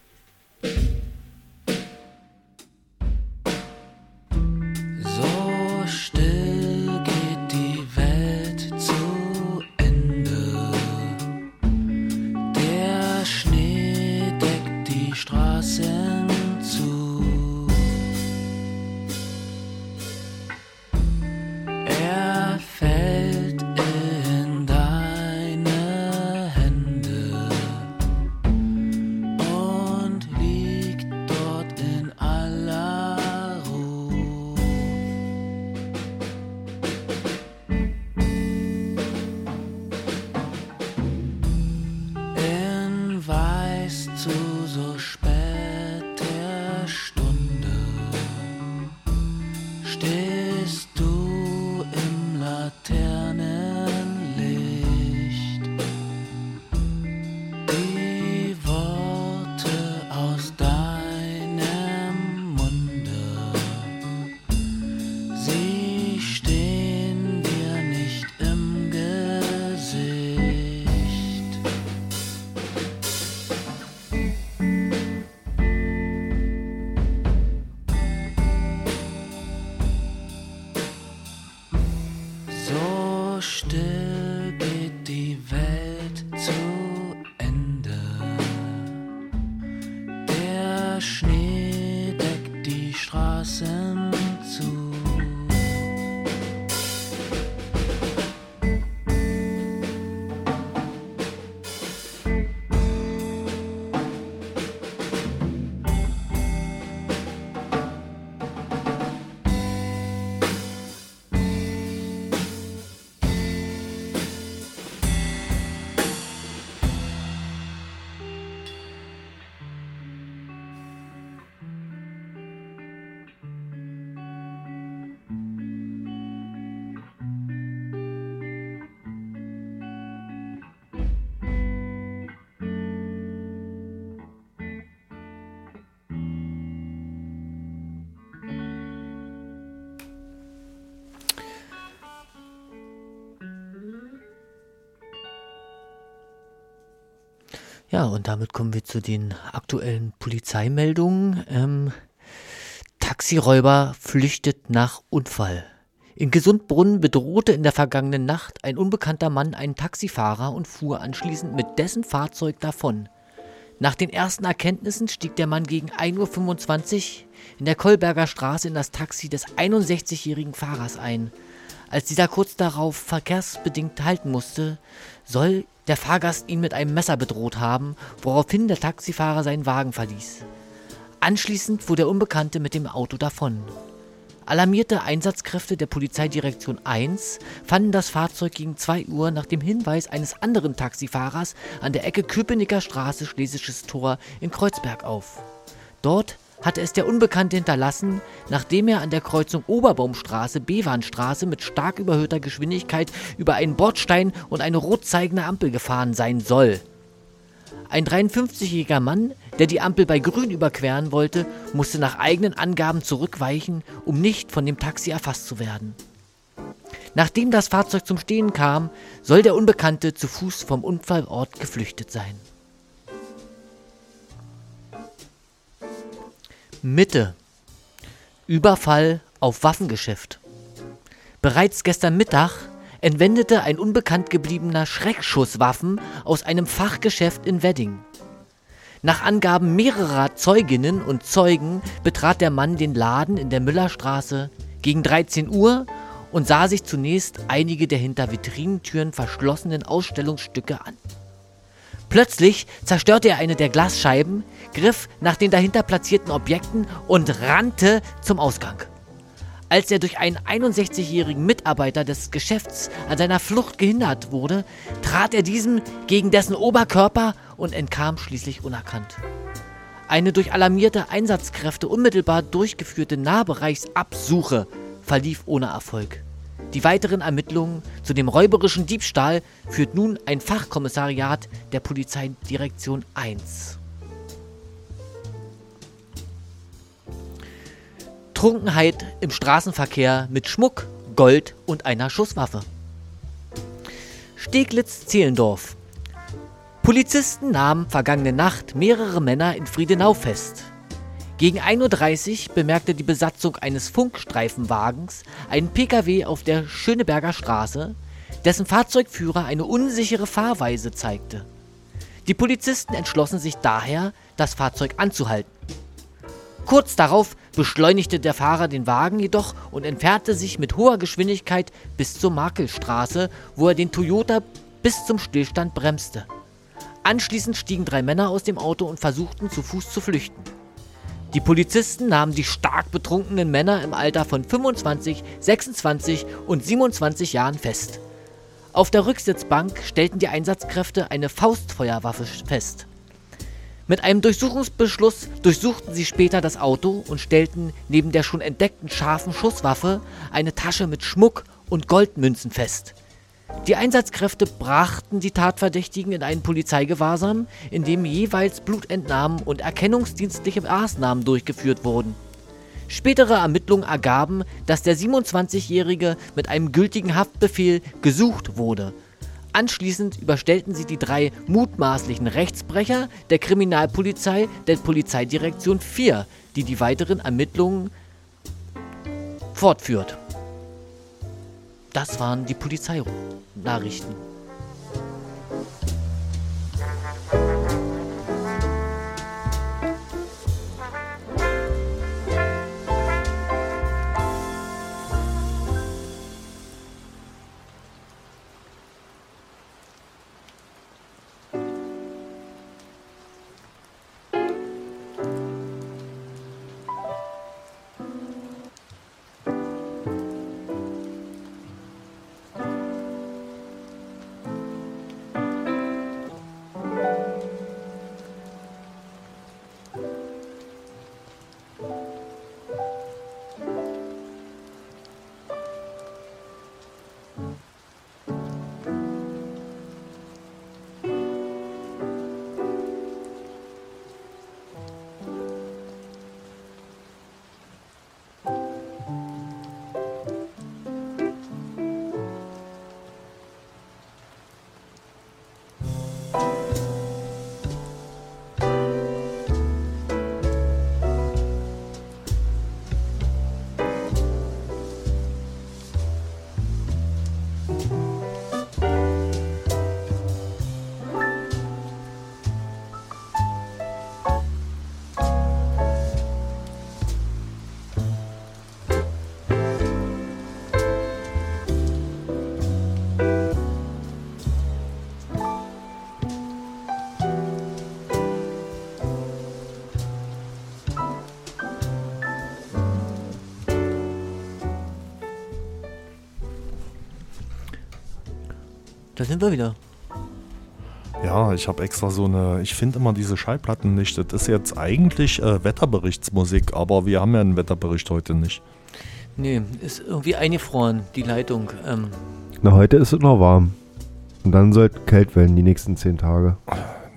Ja, und damit kommen wir zu den aktuellen Polizeimeldungen. Ähm, Taxiräuber flüchtet nach Unfall. In Gesundbrunn bedrohte in der vergangenen Nacht ein unbekannter Mann einen Taxifahrer und fuhr anschließend mit dessen Fahrzeug davon. Nach den ersten Erkenntnissen stieg der Mann gegen 1.25 Uhr in der Kolberger Straße in das Taxi des 61-jährigen Fahrers ein. Als dieser kurz darauf verkehrsbedingt halten musste, soll der Fahrgast ihn mit einem Messer bedroht haben, woraufhin der Taxifahrer seinen Wagen verließ. Anschließend fuhr der Unbekannte mit dem Auto davon. Alarmierte Einsatzkräfte der Polizeidirektion 1 fanden das Fahrzeug gegen 2 Uhr nach dem Hinweis eines anderen Taxifahrers an der Ecke Köpenicker Straße Schlesisches Tor in Kreuzberg auf. Dort hatte es der Unbekannte hinterlassen, nachdem er an der Kreuzung Oberbaumstraße Bewanstraße mit stark überhöhter Geschwindigkeit über einen Bordstein und eine rot zeigende Ampel gefahren sein soll. Ein 53-jähriger Mann, der die Ampel bei Grün überqueren wollte, musste nach eigenen Angaben zurückweichen, um nicht von dem Taxi erfasst zu werden. Nachdem das Fahrzeug zum Stehen kam, soll der Unbekannte zu Fuß vom Unfallort geflüchtet sein. Mitte. Überfall auf Waffengeschäft. Bereits gestern Mittag entwendete ein unbekannt gebliebener Schreckschusswaffen aus einem Fachgeschäft in Wedding. Nach Angaben mehrerer Zeuginnen und Zeugen betrat der Mann den Laden in der Müllerstraße gegen 13 Uhr und sah sich zunächst einige der hinter Vitrinentüren verschlossenen Ausstellungsstücke an. Plötzlich zerstörte er eine der Glasscheiben, griff nach den dahinter platzierten Objekten und rannte zum Ausgang. Als er durch einen 61-jährigen Mitarbeiter des Geschäfts an seiner Flucht gehindert wurde, trat er diesem gegen dessen Oberkörper und entkam schließlich unerkannt. Eine durch alarmierte Einsatzkräfte unmittelbar durchgeführte Nahbereichsabsuche verlief ohne Erfolg. Die weiteren Ermittlungen zu dem räuberischen Diebstahl führt nun ein Fachkommissariat der Polizeidirektion 1. Trunkenheit im Straßenverkehr mit Schmuck, Gold und einer Schusswaffe. Steglitz-Zehlendorf. Polizisten nahmen vergangene Nacht mehrere Männer in Friedenau fest. Gegen 1.30 Uhr bemerkte die Besatzung eines Funkstreifenwagens einen Pkw auf der Schöneberger Straße, dessen Fahrzeugführer eine unsichere Fahrweise zeigte. Die Polizisten entschlossen sich daher, das Fahrzeug anzuhalten. Kurz darauf beschleunigte der Fahrer den Wagen jedoch und entfernte sich mit hoher Geschwindigkeit bis zur Makelstraße, wo er den Toyota bis zum Stillstand bremste. Anschließend stiegen drei Männer aus dem Auto und versuchten zu Fuß zu flüchten. Die Polizisten nahmen die stark betrunkenen Männer im Alter von 25, 26 und 27 Jahren fest. Auf der Rücksitzbank stellten die Einsatzkräfte eine Faustfeuerwaffe fest. Mit einem Durchsuchungsbeschluss durchsuchten sie später das Auto und stellten neben der schon entdeckten scharfen Schusswaffe eine Tasche mit Schmuck und Goldmünzen fest. Die Einsatzkräfte brachten die Tatverdächtigen in einen Polizeigewahrsam, in dem jeweils Blutentnahmen und erkennungsdienstliche Maßnahmen durchgeführt wurden. Spätere Ermittlungen ergaben, dass der 27-Jährige mit einem gültigen Haftbefehl gesucht wurde. Anschließend überstellten sie die drei mutmaßlichen Rechtsbrecher der Kriminalpolizei der Polizeidirektion 4, die die weiteren Ermittlungen fortführt. Das waren die Polizeinachrichten. Da sind wir wieder. Ja, ich habe extra so eine, ich finde immer diese Schallplatten nicht. Das ist jetzt eigentlich äh, Wetterberichtsmusik, aber wir haben ja einen Wetterbericht heute nicht. Nee, ist irgendwie eingefroren, die Leitung. Ähm, Na, heute ist es noch warm. Und dann soll es kalt werden die nächsten zehn Tage.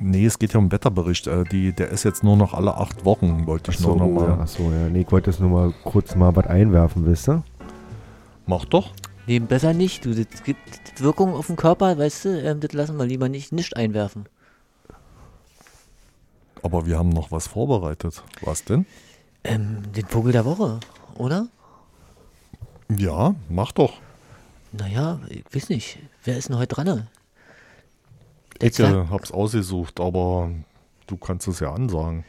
Nee, es geht ja um Wetterbericht. Äh, die, der ist jetzt nur noch alle acht Wochen, wollte ich Achso, nur noch mal. ja, achso, ja. Nee, ich wollte jetzt nur mal kurz mal was einwerfen, wisst ihr? Mach doch. Nee, besser nicht. Du, das gibt Wirkung auf den Körper, weißt du, ähm, das lassen wir lieber nicht, nicht einwerfen. Aber wir haben noch was vorbereitet. Was denn? Ähm, den Vogel der Woche, oder? Ja, mach doch. Naja, ich weiß nicht. Wer ist denn heute dran? Ich äh, hab's ausgesucht, aber du kannst es ja ansagen.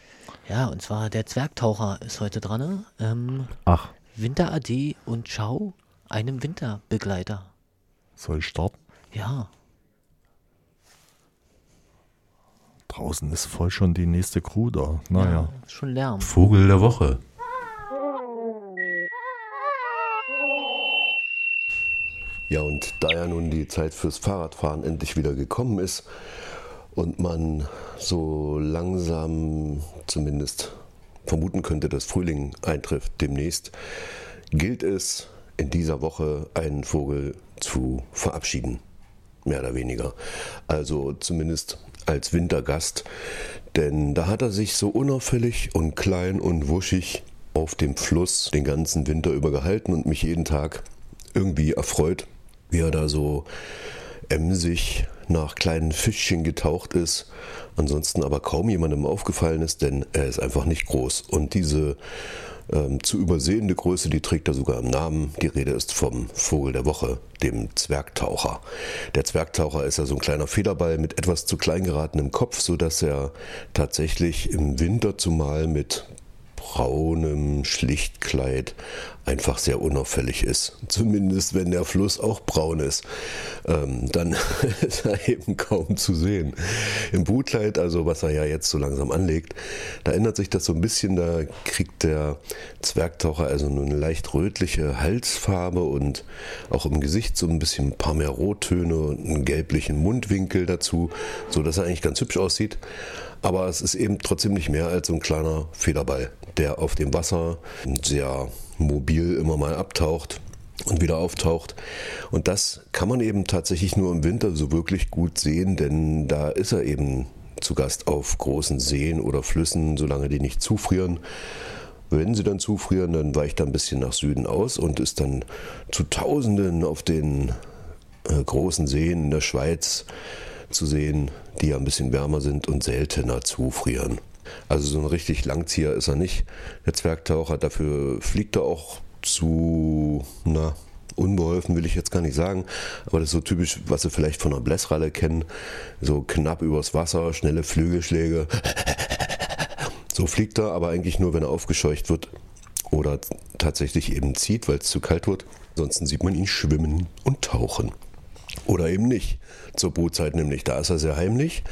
Ja, und zwar der Zwergtaucher ist heute dran. Ähm, Ach. Winter AD und Ciao, einem Winterbegleiter. Soll ich starten? Ja. Draußen ist voll schon die nächste Crew da. Naja. Ist schon Lärm. Vogel der Woche. Ja, und da ja nun die Zeit fürs Fahrradfahren endlich wieder gekommen ist und man so langsam zumindest vermuten könnte, dass Frühling eintrifft demnächst, gilt es in dieser Woche einen Vogel zu verabschieden. Mehr oder weniger. Also zumindest als Wintergast. Denn da hat er sich so unauffällig und klein und wuschig auf dem Fluss den ganzen Winter über gehalten und mich jeden Tag irgendwie erfreut, wie er da so emsig nach kleinen Fischchen getaucht ist. Ansonsten aber kaum jemandem aufgefallen ist, denn er ist einfach nicht groß. Und diese ähm, zu übersehende Größe, die trägt er sogar im Namen. Die Rede ist vom Vogel der Woche, dem Zwergtaucher. Der Zwergtaucher ist ja so ein kleiner Federball mit etwas zu klein geratenem Kopf, sodass er tatsächlich im Winter zumal mit braunem Schlichtkleid einfach sehr unauffällig ist. Zumindest wenn der Fluss auch braun ist. Ähm, dann ist er eben kaum zu sehen. Im Brutkleid, also was er ja jetzt so langsam anlegt, da ändert sich das so ein bisschen. Da kriegt der Zwergtaucher also nur eine leicht rötliche Halsfarbe und auch im Gesicht so ein bisschen ein paar mehr Rottöne und einen gelblichen Mundwinkel dazu, so dass er eigentlich ganz hübsch aussieht. Aber es ist eben trotzdem nicht mehr als so ein kleiner Federball, der auf dem Wasser sehr mobil immer mal abtaucht und wieder auftaucht. Und das kann man eben tatsächlich nur im Winter so wirklich gut sehen, denn da ist er eben zu Gast auf großen Seen oder Flüssen, solange die nicht zufrieren. Wenn sie dann zufrieren, dann weicht er ein bisschen nach Süden aus und ist dann zu Tausenden auf den äh, großen Seen in der Schweiz zu sehen, die ja ein bisschen wärmer sind und seltener zufrieren. Also so ein richtig Langzieher ist er nicht, der Zwergtaucher. Dafür fliegt er auch zu, na, unbeholfen will ich jetzt gar nicht sagen, aber das ist so typisch, was Sie vielleicht von einer Blässralle kennen. So knapp übers Wasser, schnelle Flügelschläge. So fliegt er, aber eigentlich nur, wenn er aufgescheucht wird oder tatsächlich eben zieht, weil es zu kalt wird. Ansonsten sieht man ihn schwimmen und tauchen. Oder eben nicht. Zur Brutzeit nämlich. Da ist er sehr heimlich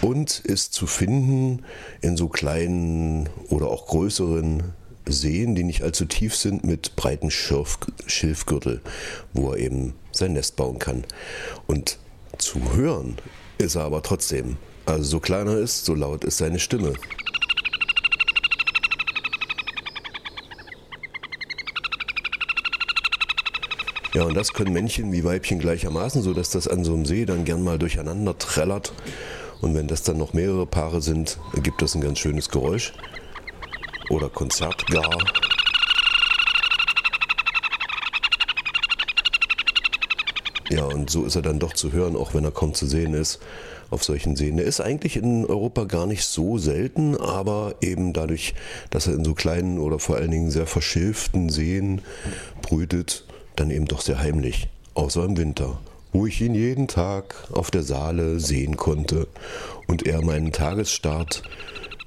und ist zu finden in so kleinen oder auch größeren Seen, die nicht allzu tief sind, mit breiten Schilf Schilfgürtel, wo er eben sein Nest bauen kann. Und zu hören ist er aber trotzdem. Also so klein er ist, so laut ist seine Stimme. Ja, und das können Männchen wie Weibchen gleichermaßen, sodass das an so einem See dann gern mal durcheinander trällert. Und wenn das dann noch mehrere Paare sind, gibt das ein ganz schönes Geräusch. Oder Konzert gar. Ja, und so ist er dann doch zu hören, auch wenn er kaum zu sehen ist auf solchen Seen. Er ist eigentlich in Europa gar nicht so selten, aber eben dadurch, dass er in so kleinen oder vor allen Dingen sehr verschilften Seen brütet, dann eben doch sehr heimlich, außer im Winter, wo ich ihn jeden Tag auf der Saale sehen konnte und er meinen Tagesstart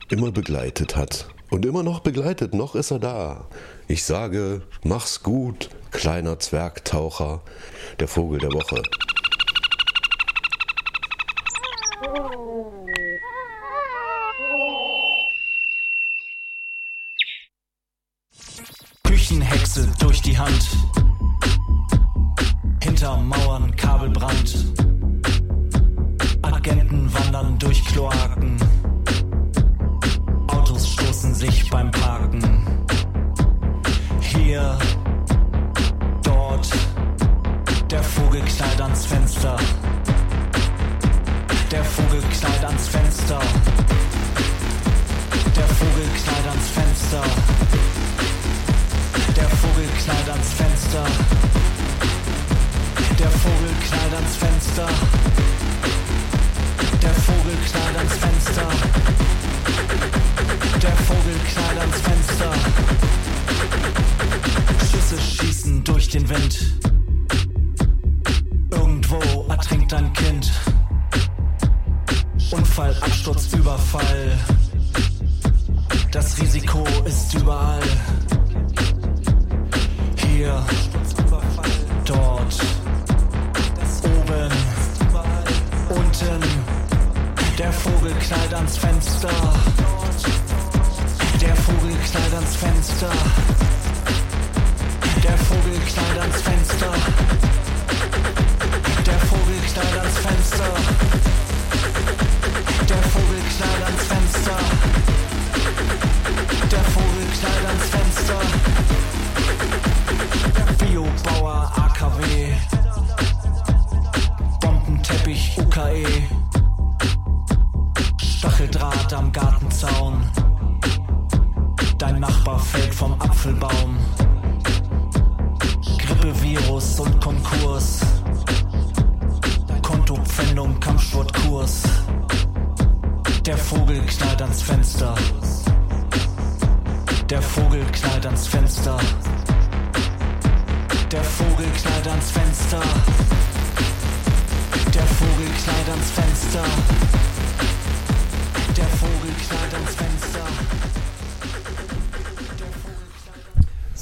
immer begleitet hat. Und immer noch begleitet, noch ist er da. Ich sage, mach's gut, kleiner Zwergtaucher, der Vogel der Woche. Küchenhexe durch die Hand. Hinter Mauern Kabelbrand. Ans Fenster. Der Vogel knallt ans Fenster. Der Vogel knallt ans Fenster. Der Vogel knallt ans Fenster.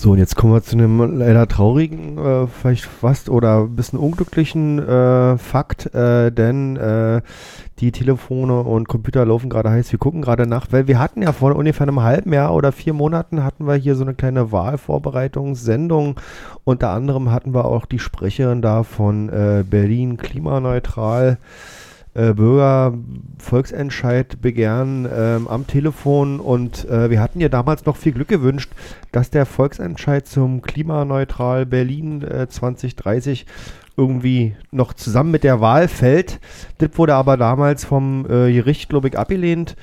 So, und jetzt kommen wir zu einem leider traurigen, äh, vielleicht fast oder ein bisschen unglücklichen äh, Fakt, äh, denn äh, die Telefone und Computer laufen gerade heiß. Wir gucken gerade nach, weil wir hatten ja vor ungefähr einem halben Jahr oder vier Monaten hatten wir hier so eine kleine Wahlvorbereitungssendung. Unter anderem hatten wir auch die Sprecherin da von äh, Berlin klimaneutral. Äh, Bürger Volksentscheid begehren ähm, am Telefon und äh, wir hatten ja damals noch viel Glück gewünscht, dass der Volksentscheid zum klimaneutral Berlin äh, 2030 irgendwie noch zusammen mit der Wahl fällt. Das wurde aber damals vom äh, Gericht, glaube ich, abgelehnt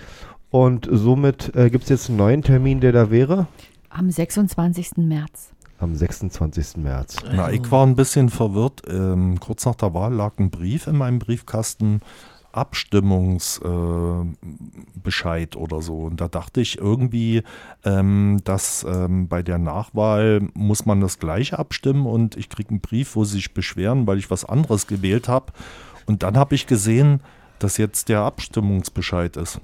und somit äh, gibt es jetzt einen neuen Termin, der da wäre. Am 26. März. Am 26. März. Na, ich war ein bisschen verwirrt. Ähm, kurz nach der Wahl lag ein Brief in meinem Briefkasten, Abstimmungsbescheid äh, Bescheid oder so. Und da dachte ich irgendwie, ähm, dass ähm, bei der Nachwahl muss man das gleiche abstimmen und ich kriege einen Brief, wo sie sich beschweren, weil ich was anderes gewählt habe. Und dann habe ich gesehen, dass jetzt der Abstimmungsbescheid ist.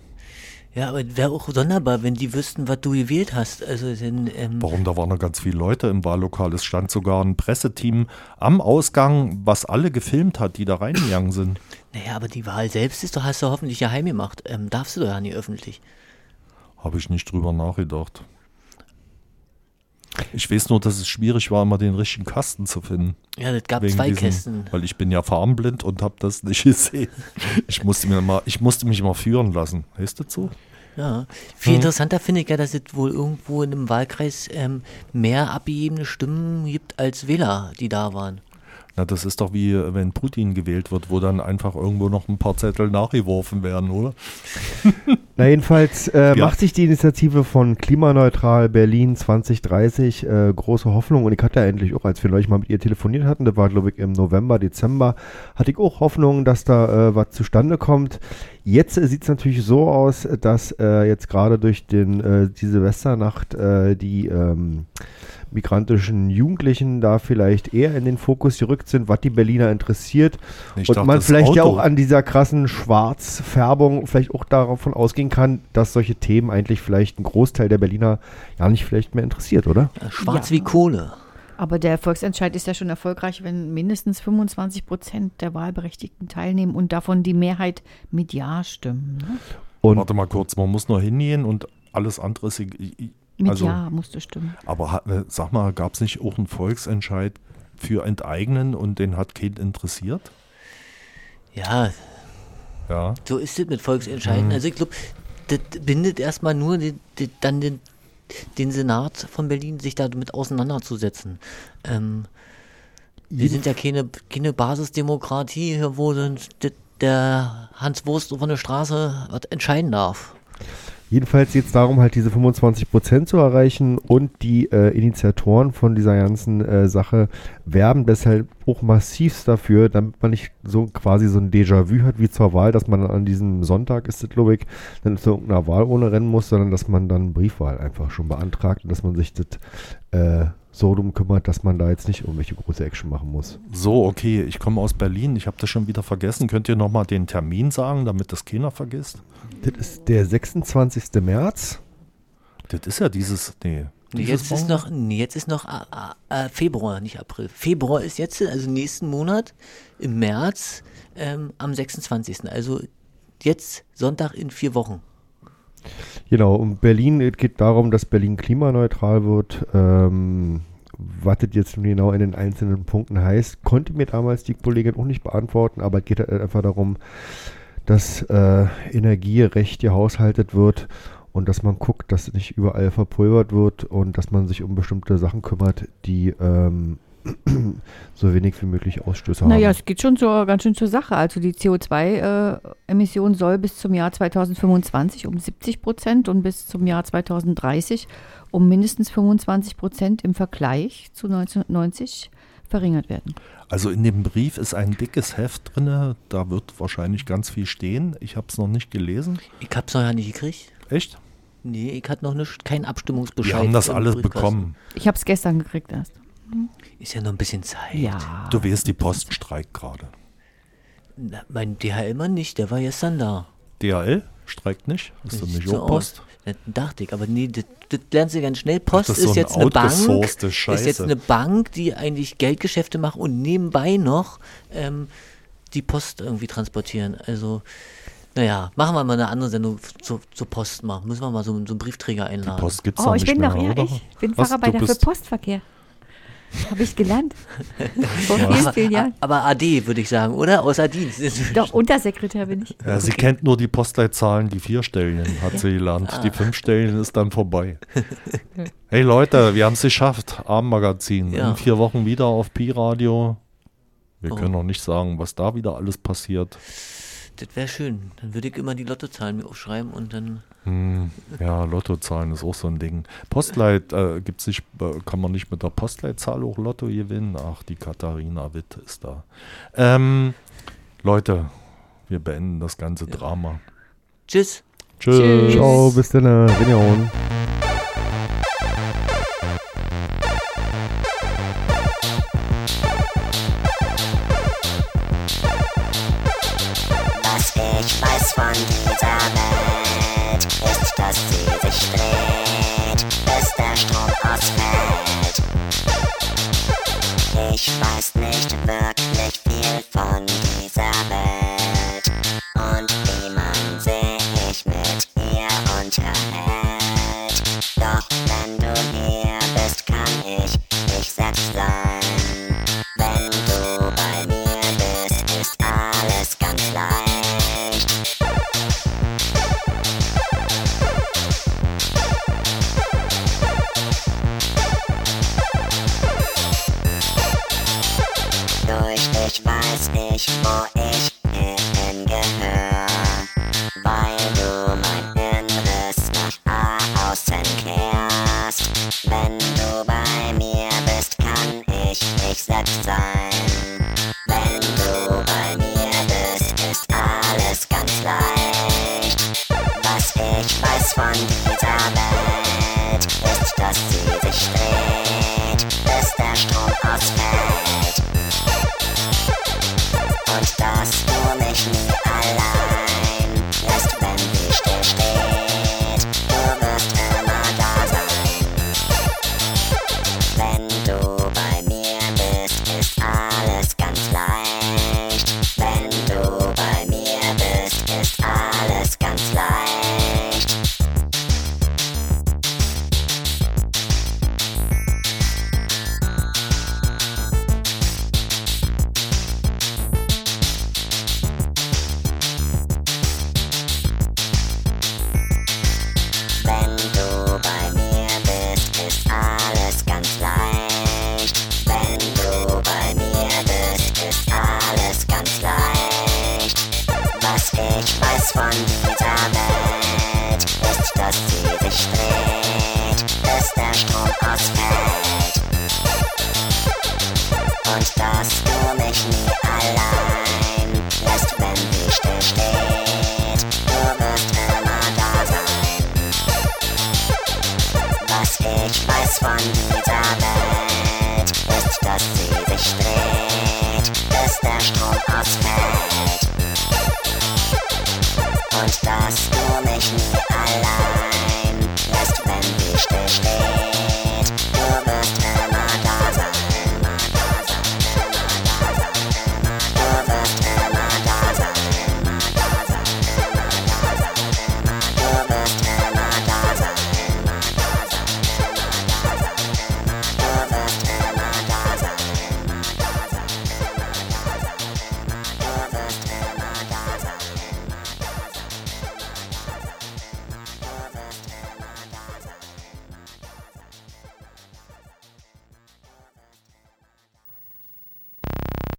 Ja, aber wäre auch sonderbar, wenn die wüssten, was du gewählt hast. Also denn, ähm, Warum? Da waren noch ganz viele Leute im Wahllokal. Es stand sogar ein Presseteam am Ausgang, was alle gefilmt hat, die da reingegangen sind. Naja, aber die Wahl selbst ist doch, hast du hoffentlich geheim gemacht. Ähm, darfst du doch ja nicht öffentlich. Habe ich nicht drüber nachgedacht. Ich weiß nur, dass es schwierig war, immer den richtigen Kasten zu finden. Ja, das gab Wegen zwei diesen- Kästen. Weil ich bin ja farbenblind und habe das nicht gesehen. Ich musste, mir mal, ich musste mich mal führen lassen. Heißt das so? Ja, viel Hm. interessanter finde ich ja, dass es wohl irgendwo in einem Wahlkreis ähm, mehr abgegebene Stimmen gibt als Wähler, die da waren. Na, das ist doch wie, wenn Putin gewählt wird, wo dann einfach irgendwo noch ein paar Zettel nachgeworfen werden, oder? Na jedenfalls äh, Ja. macht sich die Initiative von Klimaneutral Berlin 2030 äh, große Hoffnung und ich hatte ja endlich auch, als wir neulich mal mit ihr telefoniert hatten, das war glaube ich im November, Dezember, hatte ich auch Hoffnung, dass da äh, was zustande kommt. Jetzt sieht es natürlich so aus, dass äh, jetzt gerade durch den, äh, die Silvesternacht äh, die ähm, migrantischen Jugendlichen da vielleicht eher in den Fokus gerückt sind, was die Berliner interessiert. Ich und dachte, man vielleicht ja Auto. auch an dieser krassen Schwarzfärbung vielleicht auch davon ausgehen kann, dass solche Themen eigentlich vielleicht einen Großteil der Berliner ja nicht vielleicht mehr interessiert, oder? Schwarz Ja. wie Kohle. Aber der Volksentscheid ist ja schon erfolgreich, wenn mindestens 25 Prozent der Wahlberechtigten teilnehmen und davon die Mehrheit mit Ja stimmen. Ne? Und Warte mal kurz, man muss nur hingehen und alles andere ist. Mit also, Ja musst du stimmen. Aber hat, äh, sag mal, gab es nicht auch einen Volksentscheid für Enteignen und den hat kein interessiert? Ja, Ja. So ist es mit Volksentscheiden. Mhm. Also ich glaube, das bindet erstmal nur den, den, dann den, den Senat von Berlin, sich damit auseinanderzusetzen. Ähm, wir sind ja keine, keine Basisdemokratie, hier, wo der Hans Wurst von der Straße was entscheiden darf. Jedenfalls geht es darum, halt diese 25% zu erreichen und die äh, Initiatoren von dieser ganzen äh, Sache werben deshalb auch massivst dafür, damit man nicht so quasi so ein Déjà-vu hat wie zur Wahl, dass man an diesem Sonntag, ist das glaube dann zu irgendeiner Wahl ohne rennen muss, sondern dass man dann Briefwahl einfach schon beantragt und dass man sich das äh, so drum kümmert, dass man da jetzt nicht irgendwelche große Action machen muss. So, okay, ich komme aus Berlin. Ich habe das schon wieder vergessen. Könnt ihr nochmal den Termin sagen, damit das keiner vergisst? Das ist der 26. März. Das ist ja dieses, nee. Dieses jetzt ist noch, nee, jetzt ist noch äh, äh, Februar, nicht April. Februar ist jetzt, also nächsten Monat, im März, ähm, am 26. Also jetzt Sonntag in vier Wochen. Genau, und Berlin, es geht darum, dass Berlin klimaneutral wird. Ähm, was das jetzt genau in den einzelnen Punkten heißt, konnte mir damals die Kollegin auch nicht beantworten, aber es geht halt einfach darum, dass äh, Energie recht gehaushaltet wird und dass man guckt, dass nicht überall verpulvert wird und dass man sich um bestimmte Sachen kümmert, die ähm, so wenig wie möglich Ausstöße haben. Naja, es geht schon so ganz schön zur Sache. Also die CO2-Emission soll bis zum Jahr 2025 um 70 Prozent und bis zum Jahr 2030 um mindestens 25 Prozent im Vergleich zu 1990 verringert werden. Also in dem Brief ist ein dickes Heft drin. Da wird wahrscheinlich ganz viel stehen. Ich habe es noch nicht gelesen. Ich hab's noch ja nicht gekriegt. Echt? Nee, ich hatte noch nicht, keinen Abstimmungsbescheid. Wir haben das alles bekommen. Ich habe es gestern gekriegt erst. Ist ja noch ein bisschen Zeit. Ja. Du weißt, die Post streikt gerade. Na, mein DHL-Mann nicht, der war gestern da. DHL streikt nicht? Ist das Sieht nicht so auch Post? Das dachte ich, aber nee, das, das lernst du ganz schnell. Post das ist ist, so jetzt eine Bank. outgesourcete Ist Scheiße. jetzt eine Bank, die eigentlich Geldgeschäfte macht und nebenbei noch ähm, die Post irgendwie transportieren. Also, naja, machen wir mal eine andere Sendung zur, zur Post mal. Müssen wir mal so, so einen Briefträger einladen. Die Post gibt's Oh, ich nicht bin mehr, doch, ja, oder? ich bin Was, Facharbeiter du für bist- Postverkehr. Habe ich gelernt. Vor Ja. vielen, vielen Jahren. Aber AD, würde ich sagen, oder? Außer Dienst. Doch, Untersekretär bin ich. Ja, sie kennt nur die Postleitzahlen, die vier Stellen, hat sie gelernt. Ah. Die fünf Stellen ist dann vorbei. Hey Leute, wir haben es geschafft. Abendmagazin. Ja. In vier Wochen wieder auf Pi-Radio. Wir Oh. können noch nicht sagen, was da wieder alles passiert. Das wäre schön. Dann würde ich immer die Lottozahlen mir aufschreiben und dann. Hm, ja, Lottozahlen ist auch so ein Ding. Postleit äh, gibt's nicht, äh, kann man nicht mit der Postleitzahl auch Lotto gewinnen. Ach, die Katharina Witt ist da. Ähm, Leute, wir beenden das ganze Drama. Tschüss. Tschüss. Ciao, bis dann. Reinhauen. Welt, ist, dass sie sich dreht, bis der Strom ausfällt. Ich weiß nicht wirklich viel von